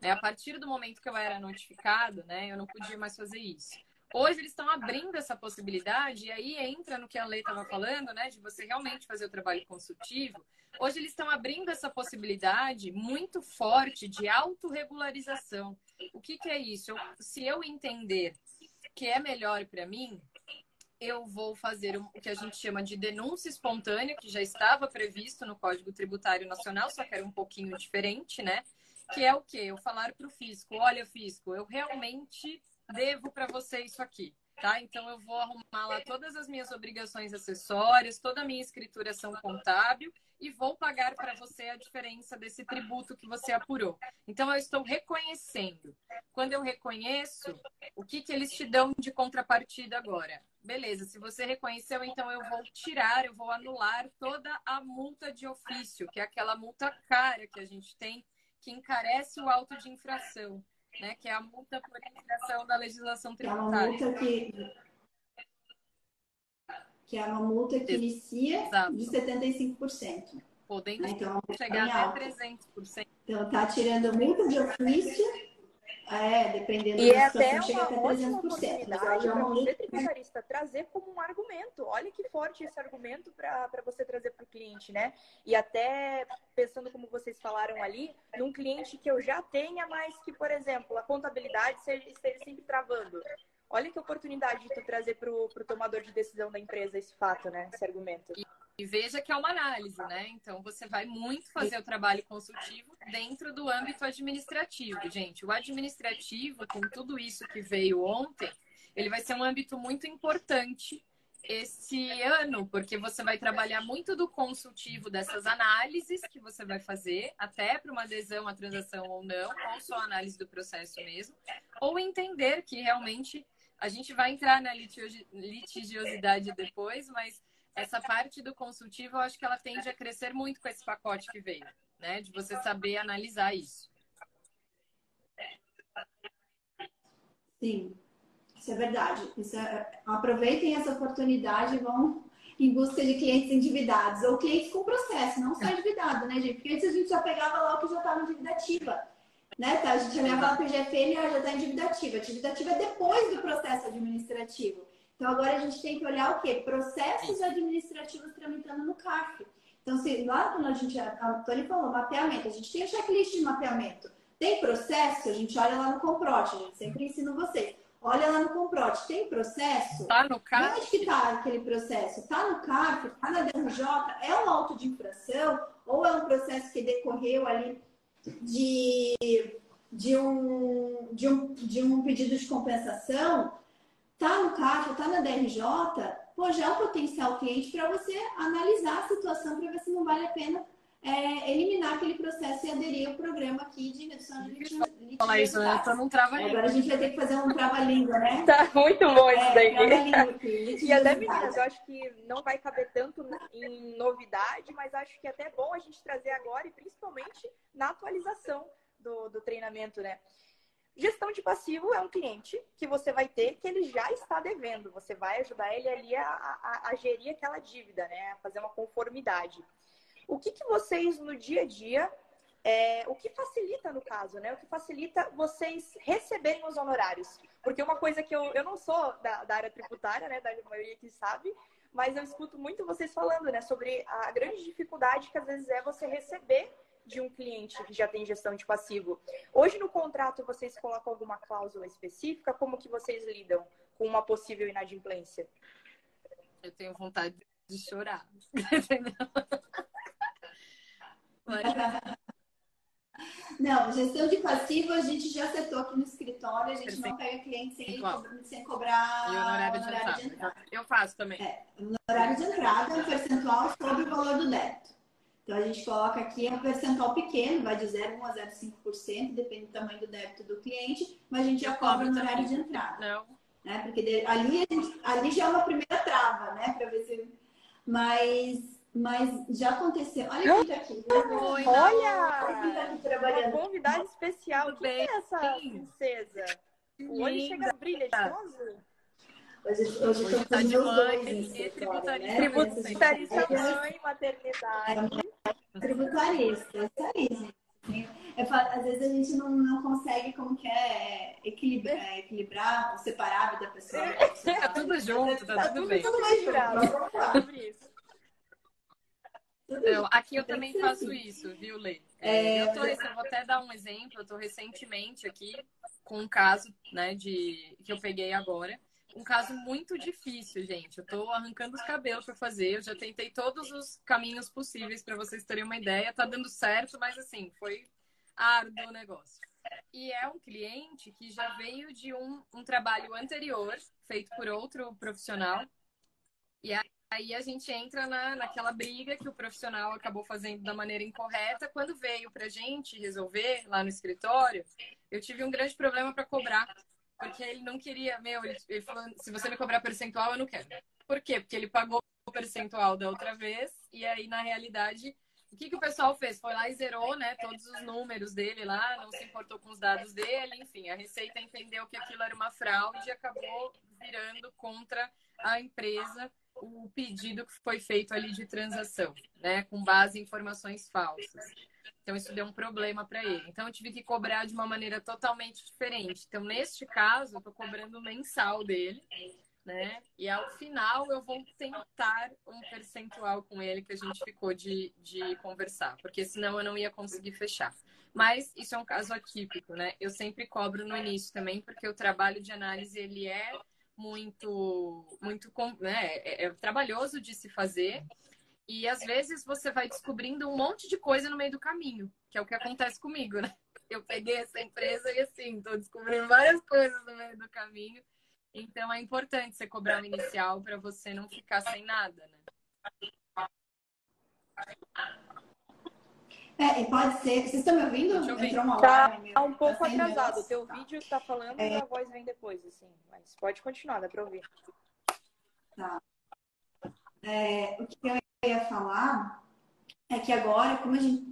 Né? A partir do momento que eu era notificado, né, eu não podia mais fazer isso. Hoje eles estão abrindo essa possibilidade, e aí entra no que a lei estava falando, né, de você realmente fazer o trabalho consultivo. Hoje eles estão abrindo essa possibilidade muito forte de autorregularização. O que, que é isso? Eu, se eu entender que é melhor para mim, eu vou fazer o que a gente chama de denúncia espontânea, que já estava previsto no Código Tributário Nacional, só que era um pouquinho diferente, né? que é o quê? Eu falar para o fisco, olha, fisco, eu realmente devo para você isso aqui, tá? Então eu vou arrumar lá todas as minhas obrigações acessórias, toda a minha escrituração contábil e vou pagar para você a diferença desse tributo que você apurou. Então eu estou reconhecendo. Quando eu reconheço, o que que eles te dão de contrapartida agora? Beleza, se você reconheceu, então eu vou tirar, eu vou anular toda a multa de ofício, que é aquela multa cara que a gente tem que encarece o auto de infração, né? Que é a multa por infração da legislação tributária. É uma multa que, que é uma multa que inicia Exato. de 75%. Podendo né? então, chegar até 300%. Então, tá tirando multa de ofício é, dependendo e da é situação, chega até 300%. Mas para você, tributarista, trazer como um argumento. Olha que forte esse argumento para você trazer para o cliente, né? E até pensando como vocês falaram ali, num cliente que eu já tenha, mas que, por exemplo, a contabilidade esteja sempre travando. Olha que oportunidade de tu trazer para o tomador de decisão da empresa esse fato, né? Esse argumento. E e veja que é uma análise, né? Então você vai muito fazer o trabalho consultivo dentro do âmbito administrativo, gente. O administrativo, com tudo isso que veio ontem, ele vai ser um âmbito muito importante esse ano, porque você vai trabalhar muito do consultivo dessas análises que você vai fazer, até para uma adesão à transação ou não, ou só análise do processo mesmo, ou entender que realmente a gente vai entrar na litigiosidade depois, mas essa parte do consultivo, eu acho que ela tende a crescer muito com esse pacote que veio, né? De você saber analisar isso. Sim, isso é verdade. Isso é... Aproveitem essa oportunidade e vão em busca de clientes endividados ou clientes com processo, não só endividado, né, gente? Porque antes a gente já pegava lá o que já estava em dívida ativa. Né? Tá? A gente olhava lá para o GFM e já está em dívida ativa. A dívida ativa é depois do processo administrativo. Então, agora a gente tem que olhar o quê? Processos administrativos tramitando no CARF. Então, se lá quando a gente, a Tony falou, mapeamento, a gente tem o checklist de mapeamento. Tem processo, a gente olha lá no Comprote, a gente sempre ensina vocês. Olha lá no Comprote, tem processo? Tá no CARF? Onde que tá aquele processo? Tá no CARF? Tá na DRJ? É um auto de infração? Ou é um processo que decorreu ali de, de, um, de, um, de um pedido de compensação? tá no caixa, tá na DRJ, pô, já é um potencial cliente para você analisar a situação para ver se não vale a pena é, eliminar aquele processo e aderir ao programa aqui de redução de. Fala isso, né? Tô num trava Agora a gente vai ter que fazer um trava-língua, né? Tá muito bom isso é, daí. E até, meninas, eu acho que não vai caber tanto em novidade, mas acho que é até bom a gente trazer agora e principalmente na atualização do, do treinamento, né? Gestão de passivo é um cliente que você vai ter que ele já está devendo. Você vai ajudar ele ali a, a, a gerir aquela dívida, né? A fazer uma conformidade. O que, que vocês no dia a dia é, o que facilita no caso, né? O que facilita vocês receberem os honorários. Porque uma coisa que eu, eu não sou da, da área tributária, né? Da maioria que sabe, mas eu escuto muito vocês falando, né? Sobre a grande dificuldade que às vezes é você receber de um cliente que já tem gestão de passivo. Hoje no contrato vocês colocam alguma cláusula específica? Como que vocês lidam com uma possível inadimplência? Eu tenho vontade de chorar. (laughs) (laughs) Não, gestão de passivo a gente já acertou aqui no escritório, a gente Perfeito. não pega cliente sem, sem cobrar e honorário, honorário de, de, entrada. Eu faço também. É, honorário de entrada, um percentual sobre o valor do débito. Então a gente coloca aqui é um percentual pequeno, vai de 0,1 a 0,5%, depende do tamanho do débito do cliente, mas a gente já cobra no horário de entrada. Não. Né? Porque ali, gente, ali já é uma primeira trava, né? Para ver se. Mas mas já aconteceu. Olha quem tá aqui. Oi, Olha! Quem tá aqui trabalhando. Uma convidada especial. Quem é essa princesa? O olho chega a brilha de Hoje, hoje, hoje eu tá de mãe, né? tributarista, tributarista mãe, maternidade. Tributarista, isso aí, gente. É, às vezes a gente não, não consegue, como que é, equilibrar, é, equilibrar separar a vida pessoal. (laughs) Tá tudo junto, tá, tá tudo, tudo bem. Tudo misturado. Sobre isso. Não, aqui eu também faço isso, viu, Lê? É, eu, tô, eu vou até dar um exemplo. Eu estou recentemente aqui com um caso, né, de que eu peguei agora. Um caso muito difícil, gente. Eu estou arrancando os cabelos para fazer. Eu já tentei todos os caminhos possíveis para vocês terem uma ideia. Tá dando certo, mas assim, foi árduo o negócio. E é um cliente que já veio de um, um trabalho anterior, feito por outro profissional. Aí Aí a gente entra na, naquela briga que o profissional acabou fazendo da maneira incorreta. Quando veio para gente resolver lá no escritório, eu tive um grande problema para cobrar, porque ele não queria, meu, ele, ele falou, se você me cobrar percentual, eu não quero. Por quê? Porque ele pagou o percentual da outra vez, e aí, na realidade, o que, que o pessoal fez? Foi lá e zerou, né, todos os números dele lá, não se importou com os dados dele, enfim, a Receita entendeu que aquilo era uma fraude e acabou virando contra a empresa o pedido que foi feito ali de transação, né, com base em informações falsas. Então isso deu um problema para ele. Então eu tive que cobrar de uma maneira totalmente diferente. Então neste caso eu estou cobrando mensal dele, né? E ao final eu vou tentar um percentual com ele que a gente ficou de, de conversar, porque senão eu não ia conseguir fechar. Mas isso é um caso atípico, né? Eu sempre cobro no início também, porque o trabalho de análise ele é muito, muito né, é, é trabalhoso de se fazer. E às vezes você vai descobrindo um monte de coisa no meio do caminho, que é o que acontece comigo, né? Eu peguei essa empresa e assim, estou descobrindo várias coisas no meio do caminho. Então é importante você cobrar o inicial para você não ficar sem nada, né? É, e pode ser. Vocês estão me ouvindo? Entrou uma tá, tá um pouco tá atrasado. O teu tá. vídeo está falando é... e a voz vem depois, assim. Mas pode continuar, dá para ouvir. Tá. É, o que eu ia falar é que agora, como a gente,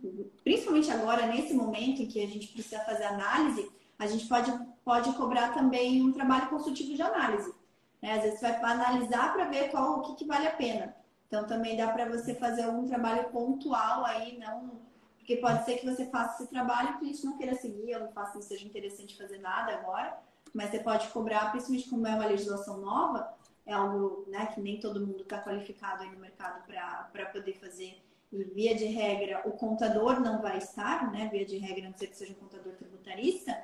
principalmente agora, nesse momento em que a gente precisa fazer análise, a gente pode, pode cobrar também um trabalho consultivo de análise. Né? Às vezes você vai analisar para ver qual o que, que vale a pena. Então também dá para você fazer algum trabalho pontual aí, não porque pode ser que você faça esse trabalho e o cliente não queira seguir, ou não faça, não seja interessante fazer nada agora, mas você pode cobrar, principalmente como é uma legislação nova, é algo né, que nem todo mundo está qualificado aí no mercado para poder fazer. E via de regra, o contador não vai estar, né? Via de regra, não ser que seja um contador tributarista,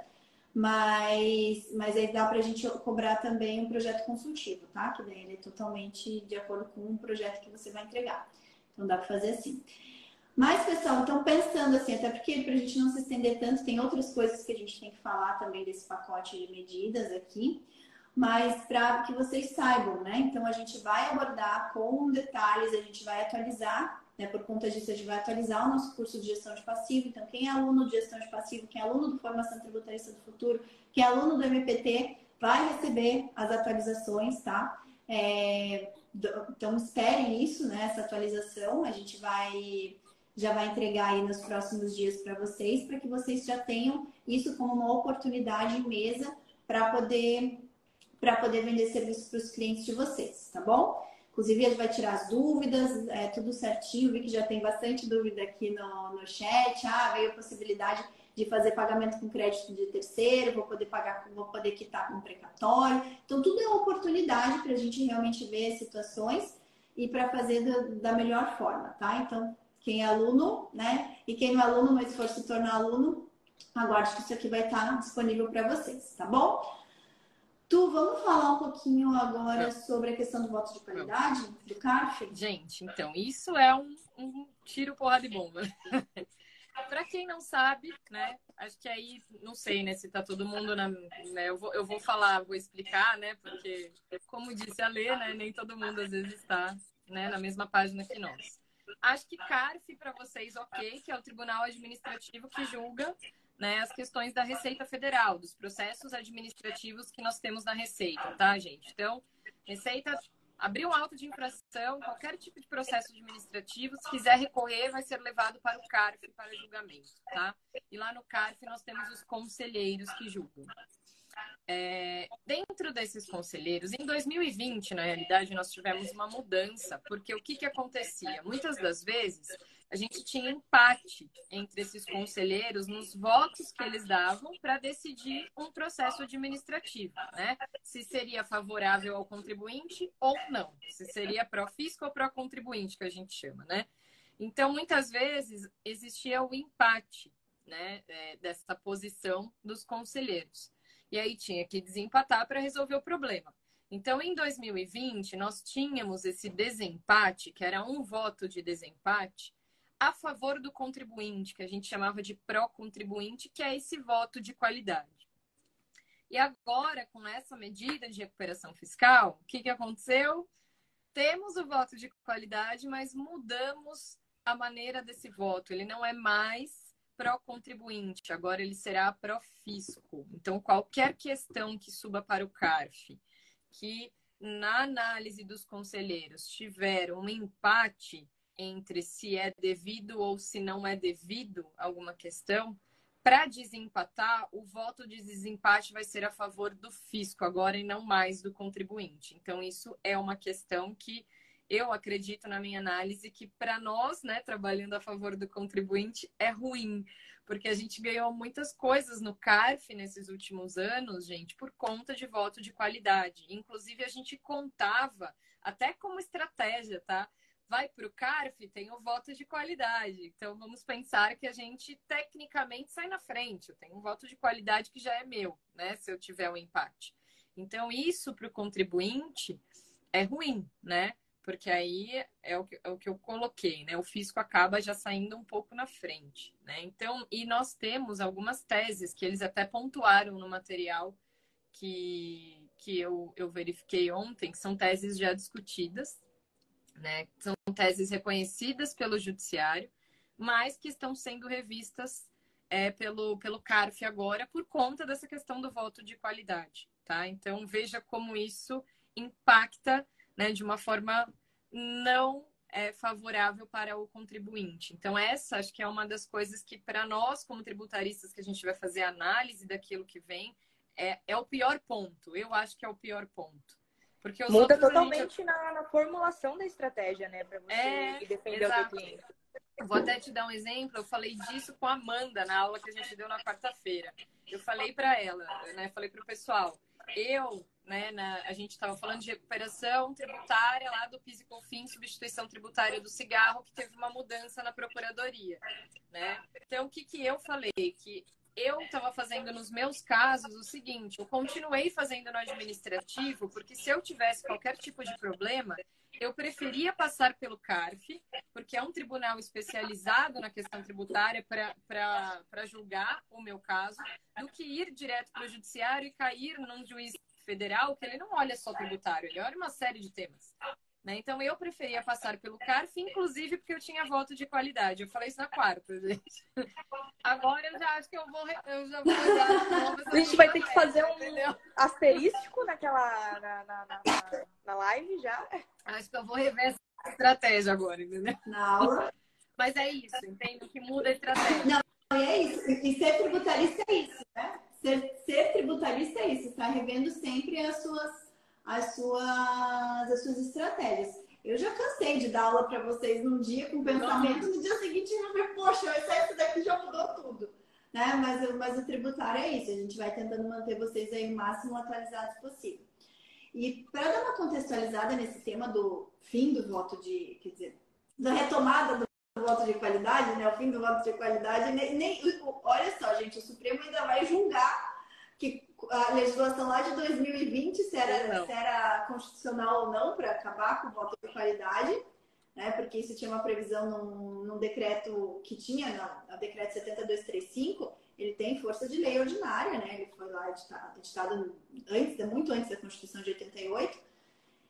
mas, mas aí dá para a gente cobrar também um projeto consultivo, tá? Que daí ele é totalmente de acordo com o projeto que você vai entregar. Então dá para fazer assim. Mas, pessoal, então pensando assim, até porque para a gente não se estender tanto, tem outras coisas que a gente tem que falar também desse pacote de medidas aqui, mas para que vocês saibam, né? Então a gente vai abordar com detalhes, a gente vai atualizar, né? Por conta disso, a gente vai atualizar o nosso curso de gestão de passivo. Então, quem é aluno de gestão de passivo, quem é aluno do Formação Tributarista do Futuro, quem é aluno do MPT, vai receber as atualizações, tá? É... Então, esperem isso, né? Essa atualização. A gente vai já vai entregar aí nos próximos dias para vocês, para que vocês já tenham isso como uma oportunidade mesa para poder para poder vender serviços para os clientes de vocês, tá bom? Inclusive, gente vai tirar as dúvidas, é tudo certinho. Vi que já tem bastante dúvida aqui no, no chat. Ah, veio a possibilidade de fazer pagamento com crédito de terceiro, vou poder pagar, vou poder quitar com precatório. Então, tudo é uma oportunidade para a gente realmente ver situações e para fazer da, da, melhor forma, tá? Então, quem é aluno, né? E quem não é aluno, mas for se tornar aluno, aguarde que isso aqui vai estar disponível para vocês, tá bom? Tu, vamos falar um pouquinho agora sobre a questão do voto de qualidade do CARF? Gente, então, isso é um, um tiro porra de bomba. (laughs) Para quem não sabe, né? Acho que aí, não sei, né? Se tá todo mundo na. Né, eu, vou, eu vou falar, vou explicar, né? Porque, como disse a Lê, né? Nem todo mundo às vezes está né, na mesma página que nós. Acho que CARF para vocês, ok, que é o Tribunal Administrativo que julga né, as questões da Receita Federal, dos processos administrativos que nós temos na Receita, tá, gente? Então, Receita abriu um auto de infração, qualquer tipo de processo administrativo, se quiser recorrer, vai ser levado para o CARF para julgamento, tá? E lá no CARF nós temos os conselheiros que julgam. É, dentro desses conselheiros, em 2020, na realidade, nós tivemos uma mudança, porque o que, que acontecia? Muitas das vezes, a gente tinha empate entre esses conselheiros nos votos que eles davam para decidir um processo administrativo, né? Se seria favorável ao contribuinte ou não, se seria pró-fisco ou pró-contribuinte, que a gente chama, né? Então, muitas vezes, existia o empate, né, é, dessa posição dos conselheiros. E aí tinha que desempatar para resolver o problema. Então, em 2020, nós tínhamos esse desempate, que era um voto de desempate, a favor do contribuinte, que a gente chamava de pró-contribuinte, que é esse voto de qualidade. E agora, com essa medida de recuperação fiscal, o que, que aconteceu? Temos o voto de qualidade, mas mudamos a maneira desse voto. Ele não é mais pró-contribuinte, agora ele será pró-fisco. Então, qualquer questão que suba para o CARF, que na análise dos conselheiros tiver um empate, entre se é devido ou se não é devido alguma questão, para desempatar, o voto de desempate vai ser a favor do fisco agora e não mais do contribuinte. Então, isso é uma questão que eu acredito na minha análise que para nós, né, trabalhando a favor do contribuinte, é ruim, porque a gente ganhou muitas coisas no CARF nesses últimos anos, gente, por conta de voto de qualidade. Inclusive, a gente contava até como estratégia, tá? vai para o CARF, tem o voto de qualidade. Então, vamos pensar que a gente tecnicamente sai na frente. Eu tenho um voto de qualidade que já é meu, né? Se eu tiver um empate. Então, isso para o contribuinte é ruim, né? Porque aí é o, que, é o que eu coloquei, né? O fisco acaba já saindo um pouco na frente, né? Então, e nós temos algumas teses que eles até pontuaram no material que, que eu, eu verifiquei ontem, que são teses já discutidas, né? São teses reconhecidas pelo judiciário, mas que estão sendo revistas é, pelo, pelo CARF agora por conta dessa questão do voto de qualidade, tá? Então veja como isso impacta, né, de uma forma não é, favorável para o contribuinte. Então essa acho que é uma das coisas que para nós como tributaristas que a gente vai fazer análise daquilo que vem é, é o pior ponto. Eu acho que é o pior ponto. Porque Muda totalmente gente... na, na, formulação da estratégia, né? Para você é, defender exato. o seu cliente. Vou até te dar um exemplo. Eu falei disso com a Amanda na aula que a gente deu na quarta-feira. Eu falei para ela, né? Falei para o pessoal. Eu, né? Na, a gente estava falando de recuperação tributária lá do PIS e COFINS, substituição tributária do cigarro, que teve uma mudança na procuradoria, né? Então, o que que eu falei? Que eu estava fazendo nos meus casos o seguinte: eu continuei fazendo no administrativo, porque se eu tivesse qualquer tipo de problema, eu preferia passar pelo CARF, porque é um tribunal especializado na questão tributária para julgar o meu caso, do que ir direto para o judiciário e cair num juiz federal que ele não olha só tributário, ele olha uma série de temas. Né? Então eu preferia passar pelo CARF, inclusive porque eu tinha voto de qualidade. Eu falei isso na quarta, gente. Agora eu já acho que eu vou. Eu já vou a gente vai ter que fazer um entendeu? asterístico naquela na, na, na, na, live já. Acho que eu vou rever essa estratégia agora, entendeu? Na aula. Mas é isso, entende? Que muda a estratégia. Não, e é isso. E ser tributarista é isso, né? Ser, ser tributarista é isso, está revendo sempre as suas as suas, as suas estratégias. Eu já cansei de dar aula para vocês num dia com pensamento, no dia seguinte eu ver, poxa, o excesso daqui já mudou tudo. Né? Mas, mas o tributário é isso, a gente vai tentando manter vocês aí o máximo atualizados possível. E para dar uma contextualizada nesse tema do fim do voto de, quer dizer, da retomada do voto de qualidade, né? O fim do voto de qualidade, nem, nem, olha só, gente, o Supremo ainda vai julgar a legislação lá de 2020 se era, se era constitucional ou não para acabar com o voto de qualidade, né? Porque isso tinha uma previsão num, num decreto que tinha, no, no decreto 7235, ele tem força de lei ordinária, né? Ele foi lá editado, editado antes, muito antes da Constituição de 88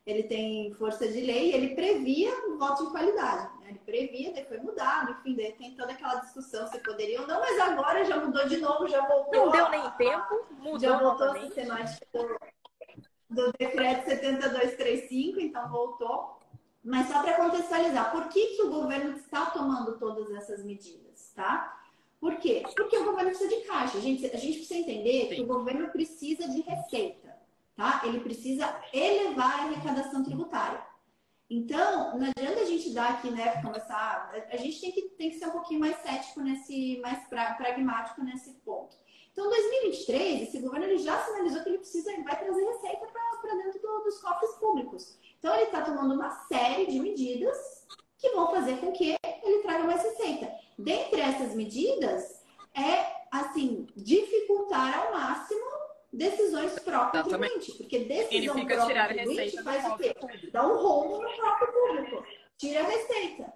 ele tem força de lei, ele previa o voto de qualidade. Né? Ele previa, daí foi mudado, enfim, daí tem toda aquela discussão se poderia ou não, mas agora já mudou de novo, já voltou. Não deu nem tempo, mudou já voltou novamente. a sistemática do, do decreto 7235, então voltou. Mas só para contextualizar, por que, que o governo está tomando todas essas medidas, tá? Por quê? Porque o governo precisa de caixa. A gente, a gente precisa entender Sim. que o governo precisa de receita tá? Ele precisa elevar a arrecadação tributária. Então, não adianta a gente dar aqui, né, começar. A gente tem que, tem que ser um pouquinho mais cético nesse, mais pra, pragmático nesse ponto. Então, 2023, esse governo ele já sinalizou que ele precisa, ele vai trazer receita para dentro do, dos cofres públicos. Então, ele está tomando uma série de medidas que vão fazer com que ele traga mais receita. Dentre essas medidas, é, assim, dificultar ao máximo decisões pró-contribuinte. Porque decisão pró-contribuinte faz o quê? Dá um rombo no próprio público. Tira a receita.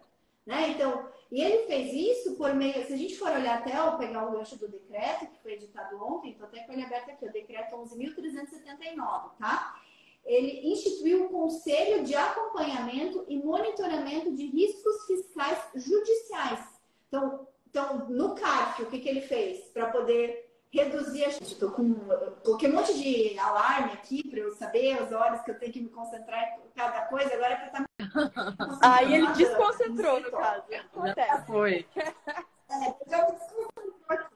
Né? Então, e ele fez isso por meio. Se a gente for olhar até ou pegar o gancho do decreto, que foi editado ontem, estou até com ele aberto aqui, o decreto 11.379, tá? Ele instituiu o Conselho de Acompanhamento e Monitoramento de Riscos Fiscais Judiciais. Então, então no CARF, o que, que ele fez? Para poder reduzir a gente. Tô com, coloquei um monte de alarme aqui para eu saber as horas que eu tenho que me concentrar em cada coisa. Agora é para estar. Aí ele desconcentrou, no caso. Acontece. Foi. É, já me desconcentrou aqui.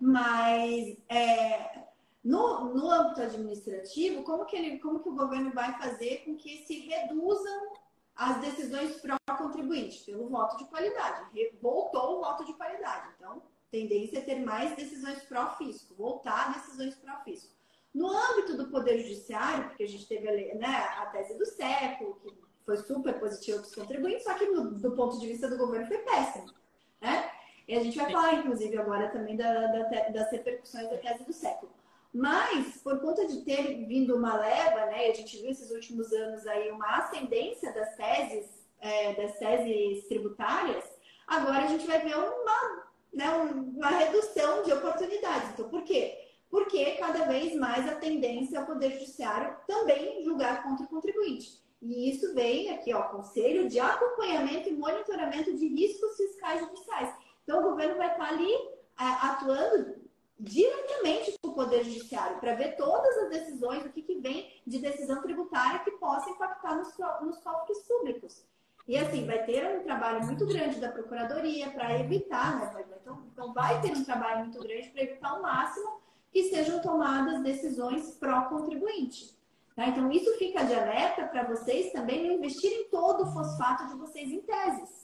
Mas é, no, no âmbito administrativo, como que, ele, como que o governo vai fazer com que se reduzam as decisões pró-contribuinte? Pelo voto de qualidade. Voltou o voto de qualidade. Então, tendência é ter mais decisões pró-fisco, voltar a decisões pró-fisco. No âmbito do Poder Judiciário, porque a gente teve a, né, a tese do século, que foi super positiva para os contribuintes, só que no, do ponto de vista do governo foi péssimo. Né? E a gente vai falar, inclusive, agora também da, da, das repercussões da tese do século. Mas, por conta de ter vindo uma leva, né, a gente viu esses últimos anos aí uma ascendência das teses, é, das teses tributárias, agora a gente vai ver uma né, uma redução de oportunidades. Então, por quê? Porque cada vez mais a tendência é o Poder Judiciário também julgar contra o contribuinte. E isso vem aqui, ó, Conselho de Acompanhamento e Monitoramento de Riscos Fiscais Judiciais. Então, o governo vai estar ali atuando diretamente com o Poder Judiciário para ver todas as decisões, o que, que vem de decisão tributária que possa impactar nos, nos cofres públicos. E assim, vai ter um trabalho muito grande da Procuradoria para evitar, né? Então, então, vai ter um trabalho muito grande para evitar ao máximo que sejam tomadas decisões pró-contribuinte. Tá? Então, isso fica de alerta para vocês também não investirem todo o fosfato de vocês em teses.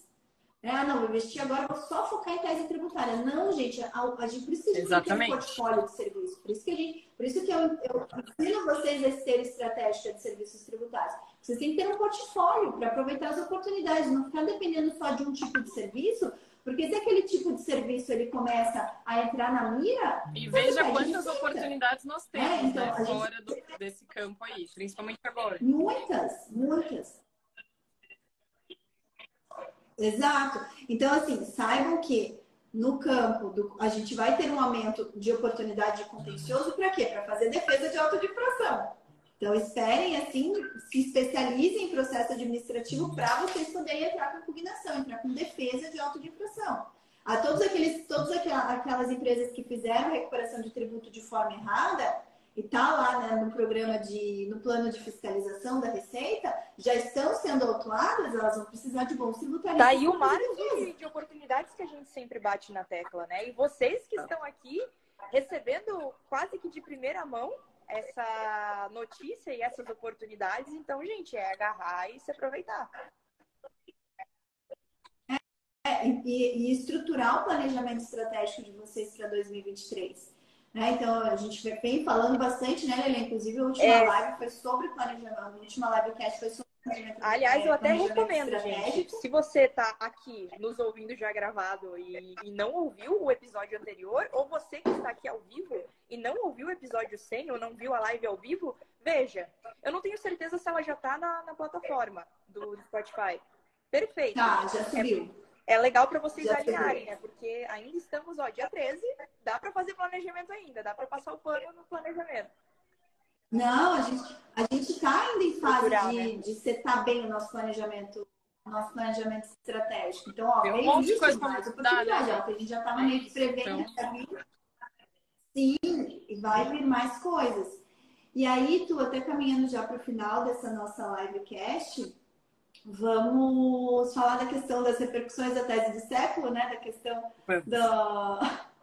É, ah, não, vou investir agora, vou só focar em tese tributária. Não, gente, a, a gente precisa ter um portfólio de serviço. Por isso que, a gente, por isso que eu, eu ensino vocês a ser estratégica de serviços tributários. Vocês têm que ter um portfólio para aproveitar as oportunidades, não ficar dependendo só de um tipo de serviço, porque se aquele tipo de serviço ele começa a entrar na mira. E veja quantas oportunidades nós temos é, então, né, fora gente... do, desse campo aí, principalmente agora. Muitas, muitas. Exato. Então, assim, saibam que no campo do, a gente vai ter um aumento de oportunidade de contencioso para quê? Para fazer defesa de autodifração. Então, esperem, assim, se especializem em processo administrativo para vocês poderem entrar com impugnação, entrar com defesa de autodifração. A todos aqueles, todas aquelas empresas que fizeram recuperação de tributo de forma errada, e está lá né, no programa de, no plano de fiscalização da Receita, já estão sendo autuadas, elas vão precisar de bons tributaristas. Tá aí o mar de, de oportunidades que a gente sempre bate na tecla, né? E vocês que estão aqui recebendo quase que de primeira mão essa notícia e essas oportunidades. Então, gente, é agarrar e se aproveitar. É, e, e estruturar o planejamento estratégico de vocês para 2023. Né? Então, a gente vem falando bastante, né, Lelê? Inclusive, a última é... live foi sobre planejamento, a última livecast foi sobre planejamento Aliás, eu até recomendo, gente, se você está aqui nos ouvindo já gravado e, e, não ouviu o episódio anterior, ou você que está aqui ao vivo e não ouviu o episódio 100 ou não viu a live ao vivo, veja. Eu não tenho certeza se ela já está na, na plataforma do, do Spotify. Perfeito. Tá, já subiu. É, é legal para vocês Já alinharem, né? Porque ainda estamos, ó, dia 13, dá para fazer planejamento ainda, dá para passar o pano no planejamento. Não, a gente a gente está ainda em fase de, né? de setar bem o nosso planejamento, nosso planejamento estratégico. Então, ó, tem um monte de coisa mais oportunidade, né? ó, que a gente já estava meio que prevendo então... Sim, e vai vir mais coisas. E aí, tu até caminhando já para o final dessa nossa livecast, Vamos falar da questão das repercussões da tese do século, né? Da questão é. do, (laughs)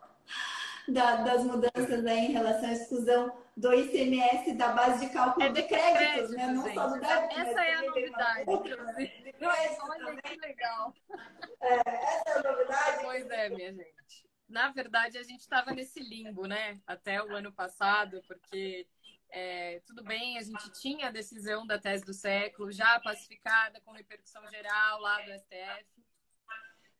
da, das mudanças aí em relação à exclusão do ICMS da base de cálculo é de créditos, né? Não só do débito. Essa é a novidade, inclusive. (laughs) Olha que legal. (laughs) É, essa é a novidade. Pois é, minha gente. Na verdade, a gente estava nesse limbo, né? Até o ano passado, porque é, tudo bem, a gente tinha a decisão da tese do século já pacificada com repercussão geral lá do STF.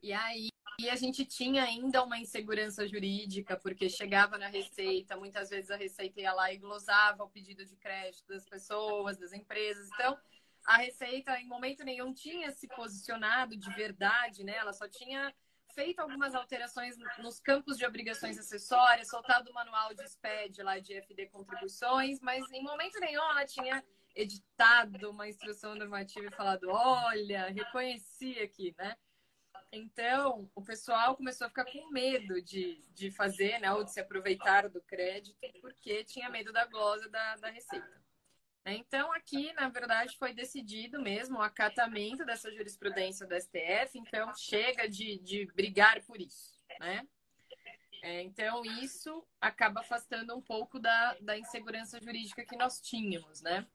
E aí e a gente tinha ainda uma insegurança jurídica, porque chegava na Receita, muitas vezes a Receita ia lá e glosava o pedido de crédito das pessoas, das empresas. Então, a Receita, em momento nenhum, tinha se posicionado de verdade, né? Ela só tinha feito algumas alterações nos campos de obrigações acessórias, soltado o manual de SPED lá de FD contribuições, mas em momento nenhum ela tinha editado uma instrução normativa e falado, olha, reconheci aqui, né? Então, o pessoal começou a ficar com medo de, de fazer, né, ou de se aproveitar do crédito, porque tinha medo da glosa da, da Receita. Então, aqui, na verdade, foi decidido mesmo o acatamento dessa jurisprudência do STF, então chega de, de brigar por isso, né? É, então, isso acaba afastando um pouco da, da insegurança jurídica que nós tínhamos, né?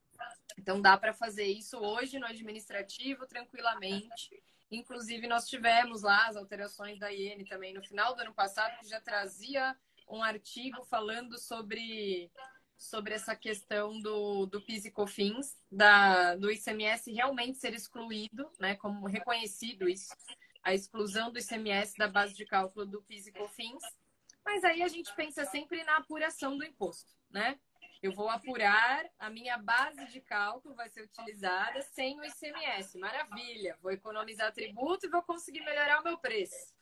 Então, dá para fazer isso hoje no administrativo, tranquilamente. Inclusive, nós tivemos lá as alterações da IN também no final do ano passado, que já trazia um artigo falando sobre sobre essa questão do, do PIS e COFINS, da, do ICMS realmente ser excluído, né, como reconhecido isso, a exclusão do ICMS da base de cálculo do PIS e COFINS. Mas aí a gente pensa sempre na apuração do imposto, né? Eu vou apurar, a minha base de cálculo vai ser utilizada sem o ICMS. Maravilha! Vou economizar tributo e vou conseguir melhorar o meu preço,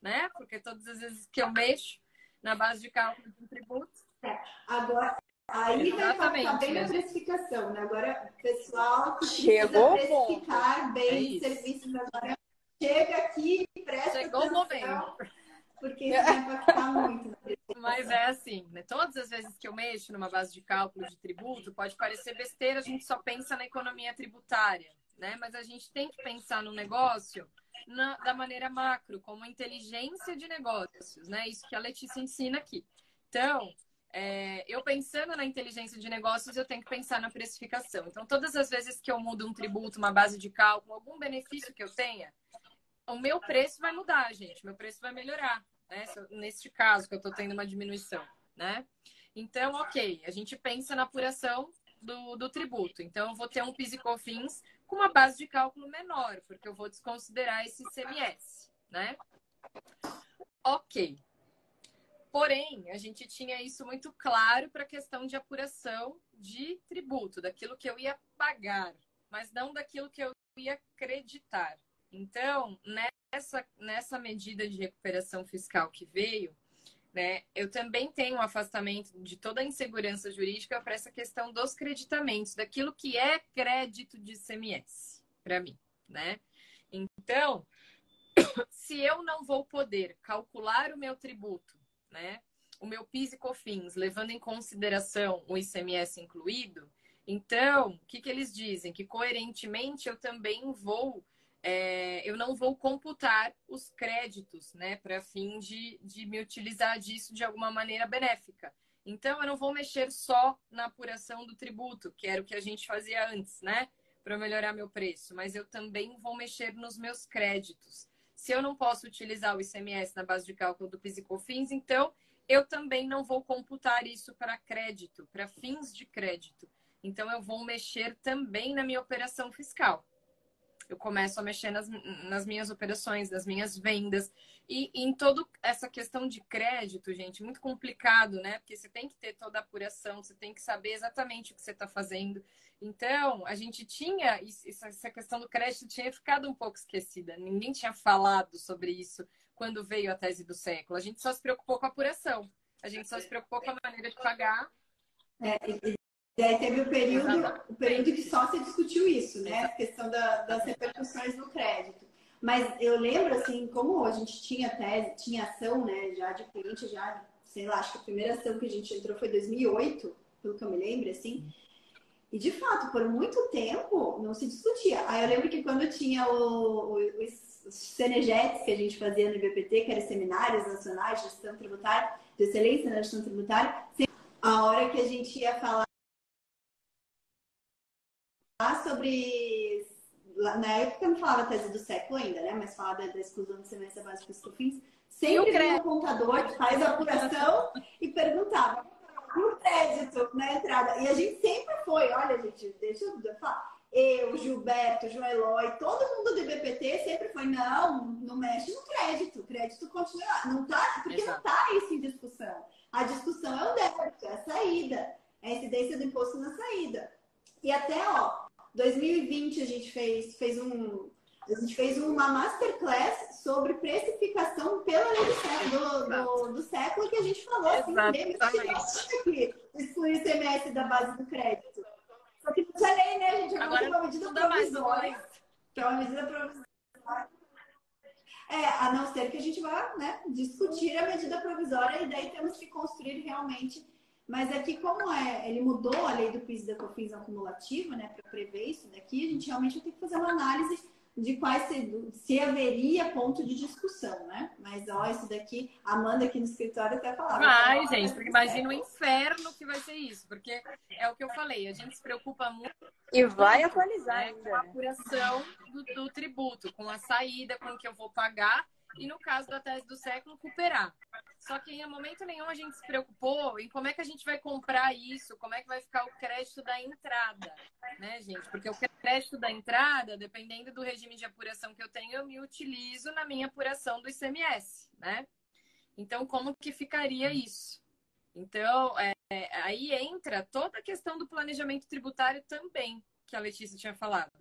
né? Porque todas as vezes que eu mexo na base de cálculo um tributo. É, agora, Aí Exatamente, vai bem a precificação, né? Agora, pessoal que Chegou precisa precificar bem é serviços agora, chega aqui e presta Chegou atenção, o momento. Porque isso vai impactar muito. Mas é assim, né? Todas as vezes que eu mexo numa base de cálculo de tributo, pode parecer besteira, a gente só pensa na economia tributária, né? Mas a gente tem que pensar no negócio na, da maneira macro, como inteligência de negócios, né? Isso que a Letícia ensina aqui. Então, é, eu pensando na inteligência de negócios, eu tenho que pensar na precificação. Então, todas as vezes que eu mudo um tributo, uma base de cálculo, algum benefício que eu tenha, o meu preço vai mudar, gente. Meu preço vai melhorar, né? Neste caso, que eu estou tendo uma diminuição, né? Então, ok, a gente pensa na apuração do, do tributo. Então, eu vou ter um PIS e COFINS com uma base de cálculo menor, porque eu vou desconsiderar esse CMS, né? Ok. Porém, a gente tinha isso muito claro para a questão de apuração de tributo, daquilo que eu ia pagar, mas não daquilo que eu ia acreditar. Então, nessa, nessa medida de recuperação fiscal que veio, né, eu também tenho um afastamento de toda a insegurança jurídica para essa questão dos creditamentos, daquilo que é crédito de CMS, para mim, né? Então, (coughs) se eu não vou poder calcular o meu tributo né? O meu PIS e COFINS, levando em consideração o ICMS incluído, então, o que, que eles dizem? Que coerentemente eu também vou, é, eu não vou computar os créditos, né, para fim de, de me utilizar disso de alguma maneira benéfica. Então, eu não vou mexer só na apuração do tributo, que era o que a gente fazia antes, né? Para melhorar meu preço, mas eu também vou mexer nos meus créditos. Se eu não posso utilizar o ICMS na base de cálculo do PIS e COFINS, então eu também não vou computar isso para crédito, para fins de crédito. Então, eu vou mexer também na minha operação fiscal eu começo a mexer nas, nas minhas operações, nas minhas vendas. E, e em toda essa questão de crédito, gente, muito complicado, né? Porque você tem que ter toda a apuração, você tem que saber exatamente o que você está fazendo. Então, a gente tinha, essa questão do crédito tinha ficado um pouco esquecida. Ninguém tinha falado sobre isso quando veio a tese do século. A gente só se preocupou com a apuração. A gente só se preocupou com a maneira de pagar. É, e aí teve o período, o período que só se discutiu isso, né? A questão da, das repercussões no crédito. Mas eu lembro, assim, como a gente tinha tese, tinha ação, né, já de cliente, já, sei lá, acho que a primeira ação que a gente entrou foi em 2008, pelo que eu me lembro, assim. E, de fato, por muito tempo, não se discutia. Aí eu lembro que quando tinha o, o, os, CNGETs que a gente fazia no IBPT, que eram seminários nacionais de gestão tributária, de excelência na gestão tributária, a hora que a gente ia falar sobre. Na época não falava tese do século ainda, né? Mas falava da, exclusão do semestre básico dos fins. Sempre vinha o contador, faz a apuração e perguntava o crédito na entrada. E a gente sempre foi, olha, gente, deixa eu falar. Eu, Gilberto, João Eloy, todo mundo do IBPT sempre foi, não, não mexe no crédito, o crédito continua. Não tá, porque Exato. não tá isso em discussão. A discussão é o débito, é a saída, é a incidência do imposto na saída. E até, ó, 2020 a gente fez, fez um. A gente fez uma masterclass sobre precificação pela lei do século, do, do, século que a gente falou assim, aqui, excluir ICMS da base do crédito. Só que não tinha lei, né? A gente agora uma medida provisória. Que é uma medida provisória. É, a não ser que a gente vá né, discutir a medida provisória e daí temos que construir realmente mas aqui, como é, ele mudou a lei do PIS da COFINS acumulativa, né, para prever isso daqui, a gente realmente vai ter que fazer uma análise de quais se, se haveria ponto de discussão, né? Mas ó, isso daqui, a Amanda aqui no escritório até falava. Vai, gente, porque imagina o inferno que vai ser isso, porque é o que eu falei, a gente se preocupa muito. E vai atualizar né, com a apuração do, do tributo, com a saída, com o que eu vou pagar e, no caso da tese do século, recuperar. Só que em momento nenhum a gente se preocupou em como é que a gente vai comprar isso, como é que vai ficar o crédito da entrada, né, gente? Porque o crédito da entrada, dependendo do regime de apuração que eu tenho, eu me utilizo na minha apuração do ICMS, né? Então, como que ficaria isso? Então, é, aí entra toda a questão do planejamento tributário também, que a Letícia tinha falado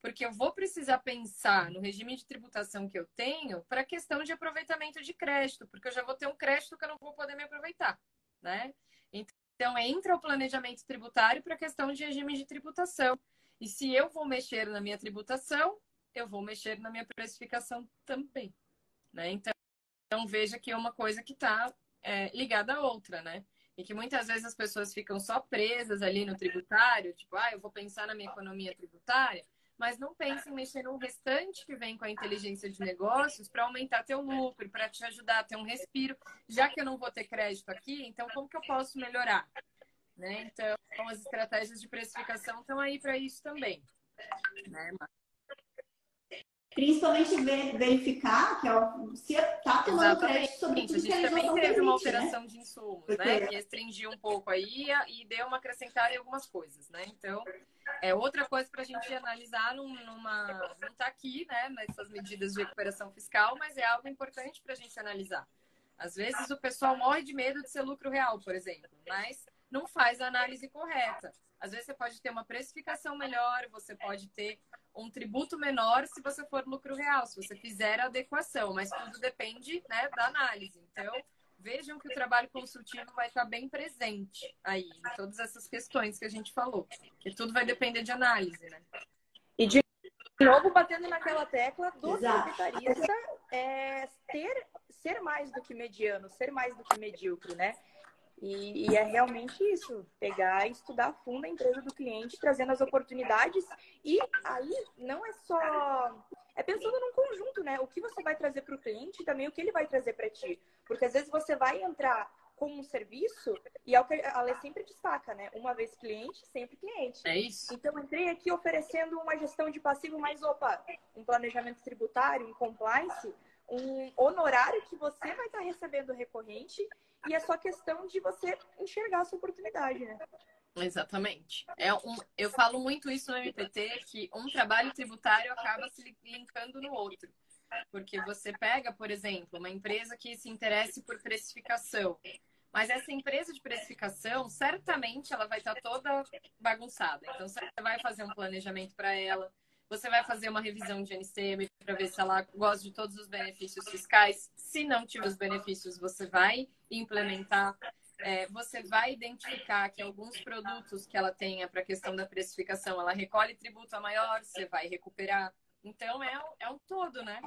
porque eu vou precisar pensar no regime de tributação que eu tenho para a questão de aproveitamento de crédito, porque eu já vou ter um crédito que eu não vou poder me aproveitar, né? Então entra o planejamento tributário para a questão de regime de tributação. E se eu vou mexer na minha tributação, eu vou mexer na minha precificação também, né? Então, então veja que é uma coisa que está é, ligada à outra, né? E que muitas vezes as pessoas ficam só presas ali no tributário, tipo, ah, eu vou pensar na minha economia tributária, mas não pense em mexer no restante que vem com a inteligência de negócios para aumentar teu lucro, para te ajudar a ter um respiro. Já que eu não vou ter crédito aqui, então como que eu posso melhorar? Né? Então, as estratégias de precificação estão aí para isso também. Né, Principalmente verificar que é se está tomando crédito sobre tudo A gente também teve uma operação né? de insumos, Porque... né? Que restringiu um pouco aí e deu uma acrescentada em algumas coisas, né? Então, é outra coisa para a gente analisar numa. Não está aqui, né, nessas medidas de recuperação fiscal, mas é algo importante para a gente analisar. Às vezes o pessoal morre de medo de ser lucro real, por exemplo, mas não faz a análise correta. Às vezes você pode ter uma precificação melhor, você pode ter um tributo menor se você for lucro real, se você fizer a adequação, mas tudo depende né, da análise. Então, vejam que o trabalho consultivo vai estar bem presente aí, em todas essas questões que a gente falou. Que tudo vai depender de análise, né? E de novo, batendo naquela tecla do tributarista é ter, ser mais do que mediano, ser mais do que medíocre, né? E, e, é realmente isso, pegar e estudar a fundo a empresa do cliente, trazendo as oportunidades. E aí não é só. É pensando né? O que você vai trazer para o cliente e também o que ele vai trazer para ti. Porque às vezes você vai entrar como um serviço, e é o que a lei sempre destaca, né? Uma vez cliente, sempre cliente. É isso. Então, eu entrei aqui oferecendo uma gestão de passivo mais, opa, um planejamento tributário, um compliance, um honorário que você vai estar recebendo recorrente, e é só questão de você enxergar essa oportunidade, né? Exatamente. É um, eu falo muito isso no MPT, que um trabalho tributário acaba se linkando no outro. Porque você pega, por exemplo, uma empresa que se interesse por precificação. Mas essa empresa de precificação, certamente ela vai estar toda bagunçada. Então, você vai fazer um planejamento para ela, você vai fazer uma revisão de NCM para ver se ela gosta de todos os benefícios fiscais. Se não tiver os benefícios, você vai implementar. É, você vai identificar que alguns produtos que ela tenha para a questão da precificação, ela recolhe tributo a maior, você vai recuperar. Então é, é um todo, né?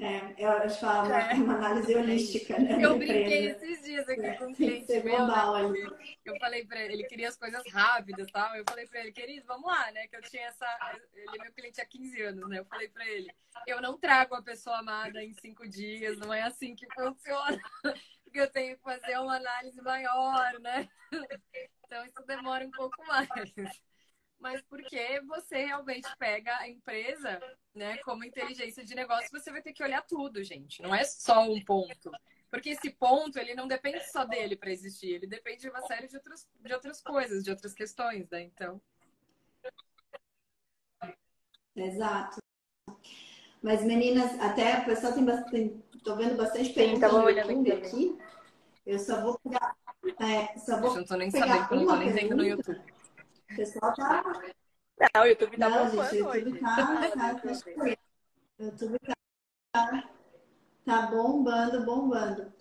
É, eu acho é uma, é. uma análise holística, né? Eu brinquei esses dias aqui com um cliente meu. Né? Eu falei pra ele, ele queria as coisas rápidas e tal. Eu falei pra ele, querido, vamos lá, né? Que eu tinha essa. Ele é meu cliente há 15 anos, né? Eu falei pra ele, eu não trago a pessoa amada em cinco dias, não é assim que funciona. (laughs) Porque eu tenho que fazer uma análise maior, né? Então isso demora um pouco mais mas porque você realmente pega a empresa, né, como inteligência de negócio, você vai ter que olhar tudo, gente. Não é só um ponto. Porque esse ponto, ele não depende só dele para existir, ele depende de uma série de outras, de outras coisas, de outras questões, né? Então. Exato. Mas, meninas, até o pessoal tem bastante. Tô vendo bastante perguntas no YouTube aqui. Eu só vou pegar. É, só vou eu não tô nem sabendo, eu não tô nem vendo no YouTube. O pessoal tá. Não, o YouTube tá Não, gente, o YouTube tá, tá, tá, o YouTube tá, tá bombando, bombando.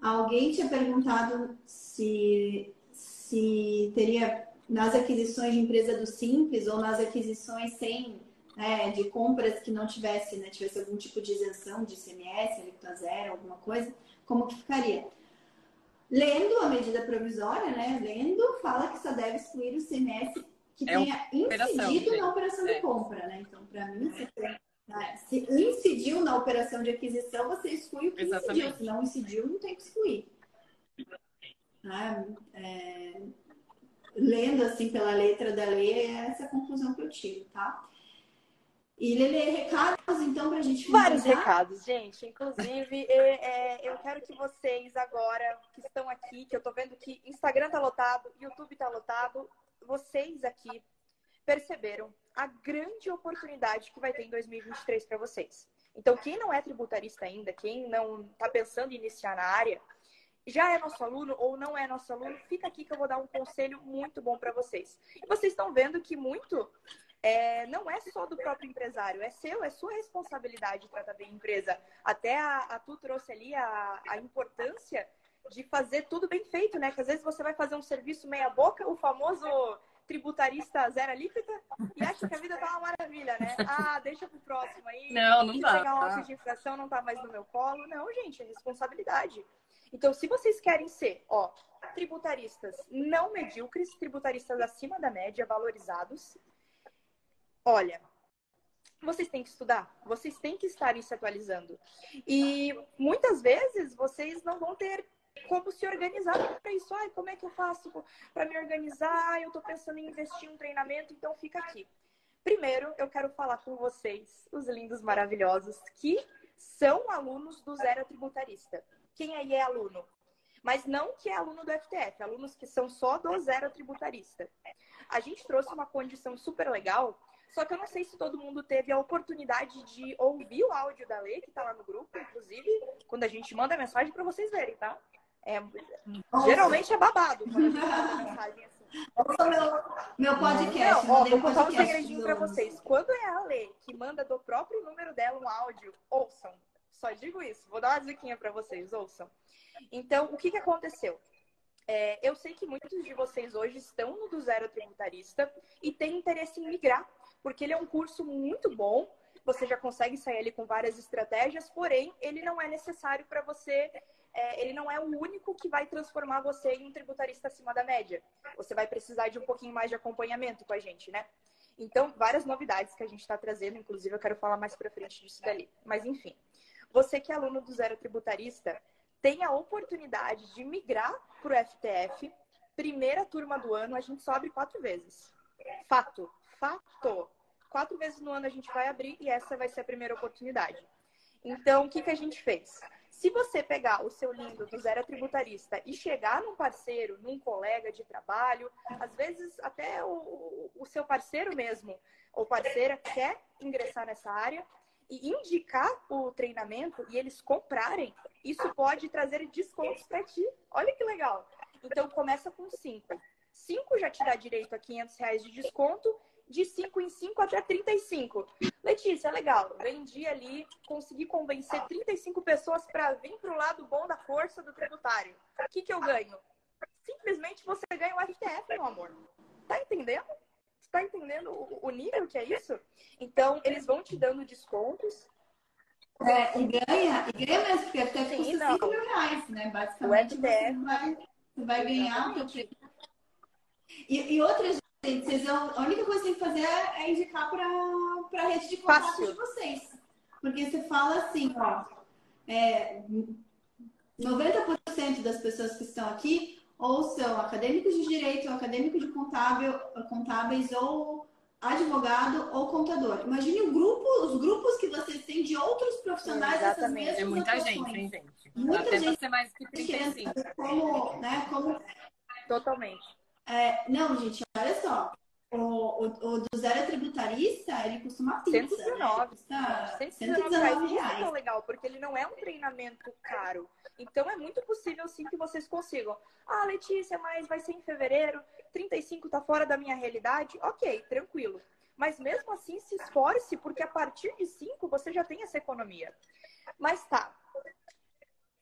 Alguém tinha perguntado se, se teria nas aquisições de empresa do Simples ou nas aquisições sem, né, de compras que não tivesse, né, tivesse algum tipo de isenção de ICMS, alíquota zero, alguma coisa, como que ficaria? Lendo a medida provisória, né? Lendo, fala que só deve excluir o CMS que é tenha incidido na operação é. de compra, né? Então, para mim, se, né, se, incidiu na operação de aquisição, você exclui o que Exatamente. incidiu. Se não incidiu, não tem que excluir. Né? É, lendo assim pela letra da lei, é essa a conclusão que eu tiro, tá? E Lele, recados então para a gente Vários recados, gente. Inclusive, (laughs) é, é, eu quero que vocês agora que estão aqui, que eu tô vendo que Instagram tá lotado, YouTube tá lotado, vocês aqui perceberam a grande oportunidade que vai ter em 2023 para vocês. Então, quem não é tributarista ainda, quem não está pensando em iniciar na área, já é nosso aluno ou não é nosso aluno, fica aqui que eu vou dar um conselho muito bom para vocês. Vocês estão vendo que muito é, não é só do próprio empresário, é seu, é sua responsabilidade tratar bem a empresa. Até a, a Tu trouxe ali a, a importância de fazer tudo bem feito, né? Que às vezes você vai fazer um serviço meia boca, o famoso tributarista zero alíquota, e acha que a vida tá uma maravilha, né? Ah, deixa pro próximo aí. Não, não dá. pegar um tá. de infração, não tá mais no meu colo. Não, gente, é responsabilidade. Então, se vocês querem ser, ó, tributaristas não medíocres, tributaristas acima da média, valorizados, olha, vocês têm que estudar, vocês têm que estar se atualizando. E muitas vezes vocês não vão ter como se organizar para isso. Ai, como é que eu faço para me organizar? Eu estou pensando em investir em um treinamento, então fica aqui. Primeiro, eu quero falar com vocês, os lindos maravilhosos, que são alunos do Zero Tributarista. Quem aí é aluno? Mas não que é aluno do FTF, alunos que são só do Zero Tributarista. A gente trouxe uma condição super legal só que eu não sei se todo mundo teve a oportunidade de ouvir o áudio da Lei, que tá lá no grupo, inclusive, quando a gente manda mensagem para vocês verem, tá? É, geralmente é babado quando a gente manda mensagem assim. Ouça meu, meu podcast. Não, ó, vou contar um segredinho para vocês. Quando é a Lei que manda do próprio número dela um áudio, ouçam. Só digo isso. Vou dar uma diquinha para vocês, ouçam. Então, o que, que aconteceu? É, eu sei que muitos de vocês hoje estão no do zero tributarista e têm interesse em migrar porque ele é um curso muito bom, você já consegue sair ali com várias estratégias, porém, ele não é necessário para você, é, ele não é o único que vai transformar você em um tributarista acima da média. Você vai precisar de um pouquinho mais de acompanhamento com a gente, né? Então, várias novidades que a gente está trazendo, inclusive eu quero falar mais para frente disso dali. Mas, enfim, você que é aluno do Zero Tributarista tem a oportunidade de migrar para o FTF. Primeira turma do ano, a gente sobe quatro vezes. Fato, fato. Quatro vezes no ano a gente vai abrir e essa vai ser a primeira oportunidade. Então, o que, que a gente fez? Se você pegar o seu lindo do zero tributarista e chegar num parceiro, num colega de trabalho, às vezes até o, o seu parceiro mesmo ou parceira quer ingressar nessa área e indicar o treinamento e eles comprarem, isso pode trazer descontos para ti. Olha que legal. Então começa com 5. 5 já te dá direito a 500 reais de desconto de 5 em 5 até 35. Letícia, legal. Vendi ali, consegui convencer 35 pessoas para vir para o lado bom da força do tributário. O que, que eu ganho? Simplesmente você ganha o RTF, meu amor. Tá entendendo? Tá entendendo o, nível que é isso? Então, eles vão te dando descontos. É, e ganha, e ganha mesmo, porque até Sim, custa 5 mil reais, né? Basicamente, o você vai, você vai ganhar o teu e, e outras vocês vão, a única coisa que tem que fazer é, é indicar para a rede de contato de vocês. Porque você fala assim, ó, é, 90% das pessoas que estão aqui ou são acadêmicos de direito, ou acadêmicos de contábil, contábeis, ou advogado ou contador. Imagine o grupo, os grupos que vocês têm de outros profissionais dessas mesmas É muita atuações. gente, hein, gente? Muita Até gente ser mais que 35. Como, né, como... Totalmente. É, não, gente, olha só. O, o, o, do zero tributarista, ele costuma pizza, 119. Né? 119 reais. Isso é tão legal, porque ele não é um treinamento caro. Então, é muito possível, sim, que vocês consigam. Ah, Letícia, mas vai ser em fevereiro, 35 tá fora da minha realidade. Ok, tranquilo. Mas mesmo assim, se esforce, porque a partir de 5 você já tem essa economia. Mas tá,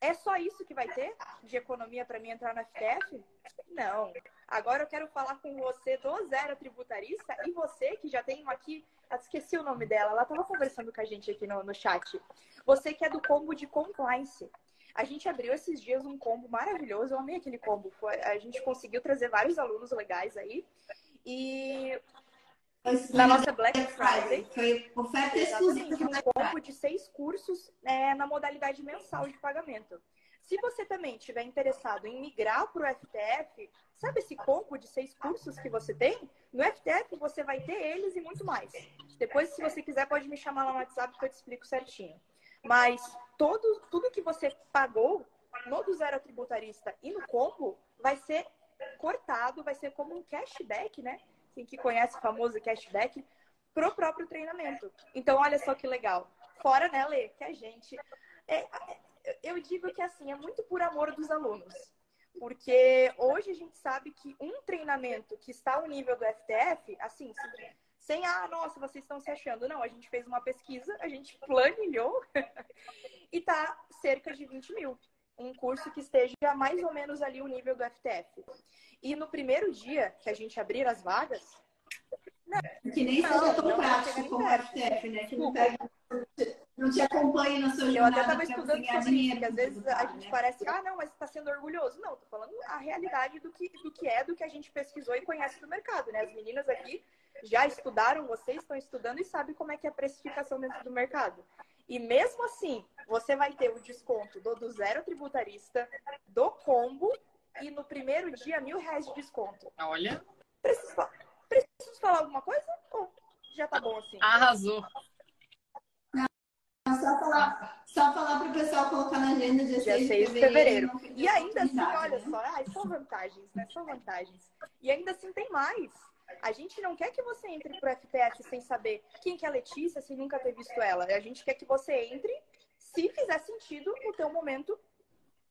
é só isso que vai ter de economia para mim entrar na FTF? Não. Agora eu quero falar com você do Zero Tributarista e você que já tem aqui, esqueci o nome dela, ela estava conversando com a gente aqui no, no chat. Você que é do combo de compliance. A gente abriu esses dias um combo maravilhoso, eu amei aquele combo. Foi, a gente conseguiu trazer vários alunos legais aí. E na nossa Black Friday. Foi oferta exclusiva. Um combo de seis cursos é, na modalidade mensal de pagamento. Se você também estiver interessado em migrar para o FTF, sabe esse combo de seis cursos que você tem? No FTF você vai ter eles e muito mais. Depois, se você quiser, pode me chamar lá no WhatsApp que eu te explico certinho. Mas todo, tudo que você pagou no do zero tributarista e no combo vai ser cortado, vai ser como um cashback, né? quem que conhece o famoso cashback, pro próprio treinamento. Então, olha só que legal. Fora, né, Lê, que a gente. É, é, eu digo que assim, é muito por amor dos alunos. Porque hoje a gente sabe que um treinamento que está ao nível do FTF, assim, sem, ah, nossa, vocês estão se achando. Não, a gente fez uma pesquisa, a gente (laughs) planilhou e tá cerca de 20 mil. Um curso que esteja mais ou menos ali o nível do FTF. E no primeiro dia que a gente abrir as vagas. Não, que nem não, seja tão prático como o FTF, né? Que não, pega, não te acompanha no seu Eu até estava estudando sobre isso, porque às vezes a gente né? parece, ah, não, mas está sendo orgulhoso. Não, tô falando a realidade do que, do que é, do que a gente pesquisou e conhece do mercado, né? As meninas aqui já estudaram, vocês estão estudando e sabem como é que é a precificação dentro do mercado. E mesmo assim, você vai ter o desconto do, do zero tributarista, do combo e no primeiro dia mil reais de desconto. Olha. Preciso, preciso falar alguma coisa? Ou já tá bom assim? Arrasou. Só falar, só falar para o pessoal colocar na agenda dia, dia 6 de fevereiro. fevereiro. E ainda assim, olha né? só, ai, são vantagens, né? São vantagens. E ainda assim tem mais. A gente não quer que você entre pro FPF sem saber quem que é a Letícia, se nunca ter visto ela. A gente quer que você entre se fizer sentido no teu momento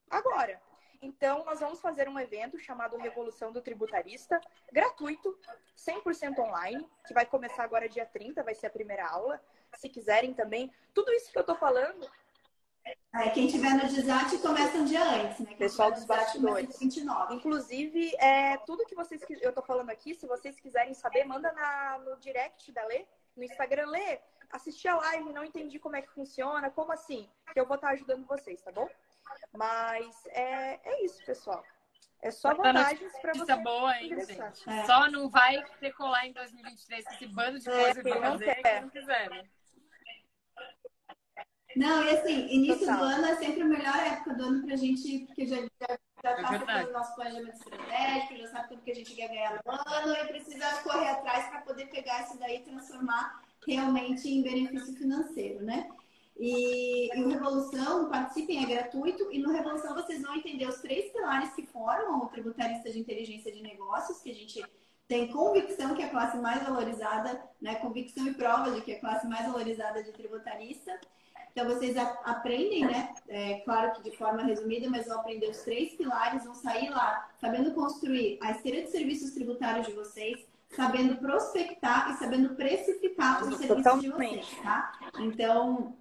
agora. Então, nós vamos fazer um evento chamado Revolução do Tributarista, gratuito, 100% online, que vai começar agora dia 30, vai ser a primeira aula. Se quiserem também, tudo isso que eu tô falando. É, quem tiver no Desate começa um dia antes, né? Quem Pessoal dos bastidores. 29. Inclusive, é, tudo que vocês eu tô falando aqui, se vocês quiserem saber, manda na, no direct da Lê, no Instagram, Lê, assisti a live, não entendi como é que funciona, como assim? Que eu vou estar ajudando vocês, tá bom? Mas é, é isso, pessoal. É só vantagens para você. boa, hein, gente? É. Só não vai decolar em 2023 com esse bando de é, coisa que fazer quer. que não quiser. Não, e assim, início Total. do ano é sempre a melhor época do ano pra gente, porque já, já, já é passa pelo nosso planejamento estratégico, já sabe tudo que a gente quer ganhar no ano e precisa correr atrás para poder pegar isso daí e transformar realmente em benefício financeiro, né? E, e o Revolução, participem, é gratuito. E no Revolução vocês vão entender os três pilares que formam o tributarista de inteligência de negócios, que a gente tem convicção que é a classe mais valorizada, né? Convicção e prova de que é a classe mais valorizada de tributarista. Então vocês aprendem, né? É, claro que de forma resumida, mas vão aprender os três pilares, vão sair lá sabendo construir a esteira de serviços tributários de vocês, sabendo prospectar e sabendo precificar os serviços de vocês, tá? Então,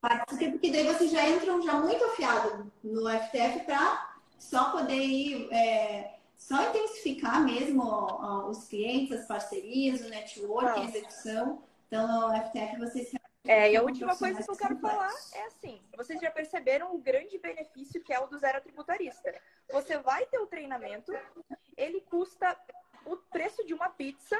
participe, porque daí vocês já entram já muito afiados no FTF para só poder ir, é, só intensificar mesmo ó, os clientes, as parcerias, o network, a execução. Então, no FTF vocês é, e a última coisa que eu quero falar é assim: vocês já perceberam o grande benefício que é o do zero tributarista. Você vai ter o treinamento, ele custa o preço de uma pizza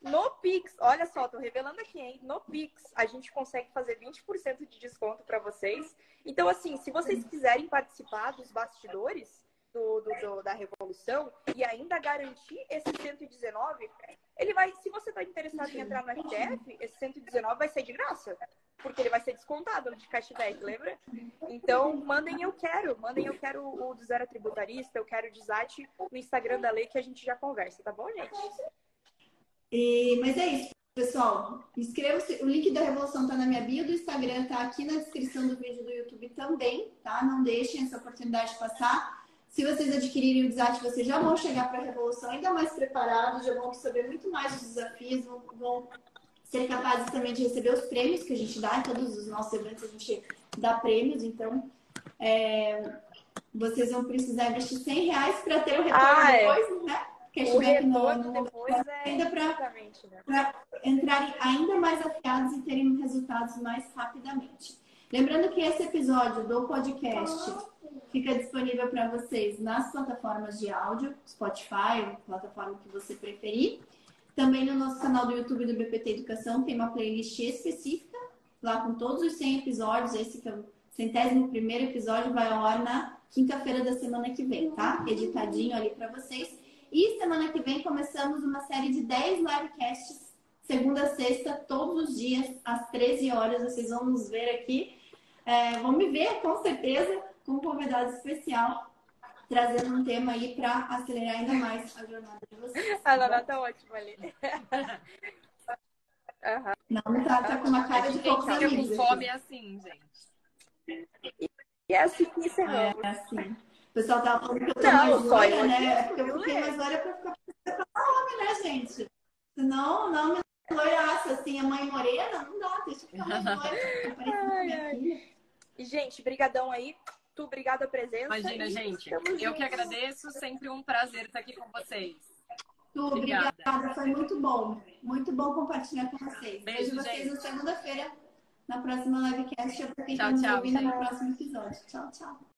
no Pix, olha só, tô revelando aqui, hein? No Pix, a gente consegue fazer 20% de desconto para vocês. Então, assim, se vocês quiserem participar dos bastidores do, do, do, da Revolução e ainda garantir esse 119, ele vai, se você tá interessado em entrar no FTF, esse 119 vai ser de graça. Porque ele vai ser descontado de cashback, lembra? Então, mandem eu quero, mandem eu quero o do Zero Tributarista, eu quero o Desate no Instagram da Lei que a gente já conversa, tá bom, gente? E, mas é isso, pessoal. Inscreva-se. O link da Revolução está na minha bio do Instagram, tá aqui na descrição do vídeo do YouTube também, tá? Não deixem essa oportunidade passar. Se vocês adquirirem o desate, vocês já vão chegar para a Revolução ainda mais preparados, já vão saber muito mais dos desafios, vão, vão ser capazes também de receber os prêmios que a gente dá. Em todos os nossos eventos a gente dá prêmios, então é, vocês vão precisar investir 100 reais para ter o retorno ah, é. depois, né? É ainda para né? entrarem ainda mais afiados e terem resultados mais rapidamente. Lembrando que esse episódio do podcast fica disponível para vocês nas plataformas de áudio, Spotify, plataforma que você preferir. Também no nosso canal do YouTube do BPT Educação tem uma playlist específica, lá com todos os 100 episódios. Esse que é o centésimo primeiro episódio vai ao ar na quinta-feira da semana que vem, tá? Editadinho ali para vocês. E semana que vem começamos uma série de 10 livecasts, segunda a sexta, todos os dias, às 13 horas. Vocês vão nos ver aqui. É, vão me ver, com certeza, com um convidado especial, trazendo um tema aí para acelerar ainda mais a jornada de vocês. A Nana tá ótima ali. (laughs) Uhum. Não, tá, tá com uma cara de poucos amigos. com fome assim, gente. E é assim que encerramos. É assim. O pessoal tava falando que eu tô não, mais loira, né? É porque eu fiquei mais loira pra ficar pra homem, né, gente? Senão, não me loiraça, assim, a mãe morena, não dá, deixa eu ficar mais loira. (laughs) Parecendo E, gente, brigadão aí. Tu, obrigada a presença. Imagina, e gente. Eu juntos. que agradeço. Sempre um prazer estar aqui com vocês. Tu, obrigada. obrigada. Foi muito bom. Muito bom compartilhar com vocês. Beijo, Vejo vocês gente. na segunda-feira, na próxima livecast. Eu está nos ouvindo no próximo episódio. Tchau, tchau.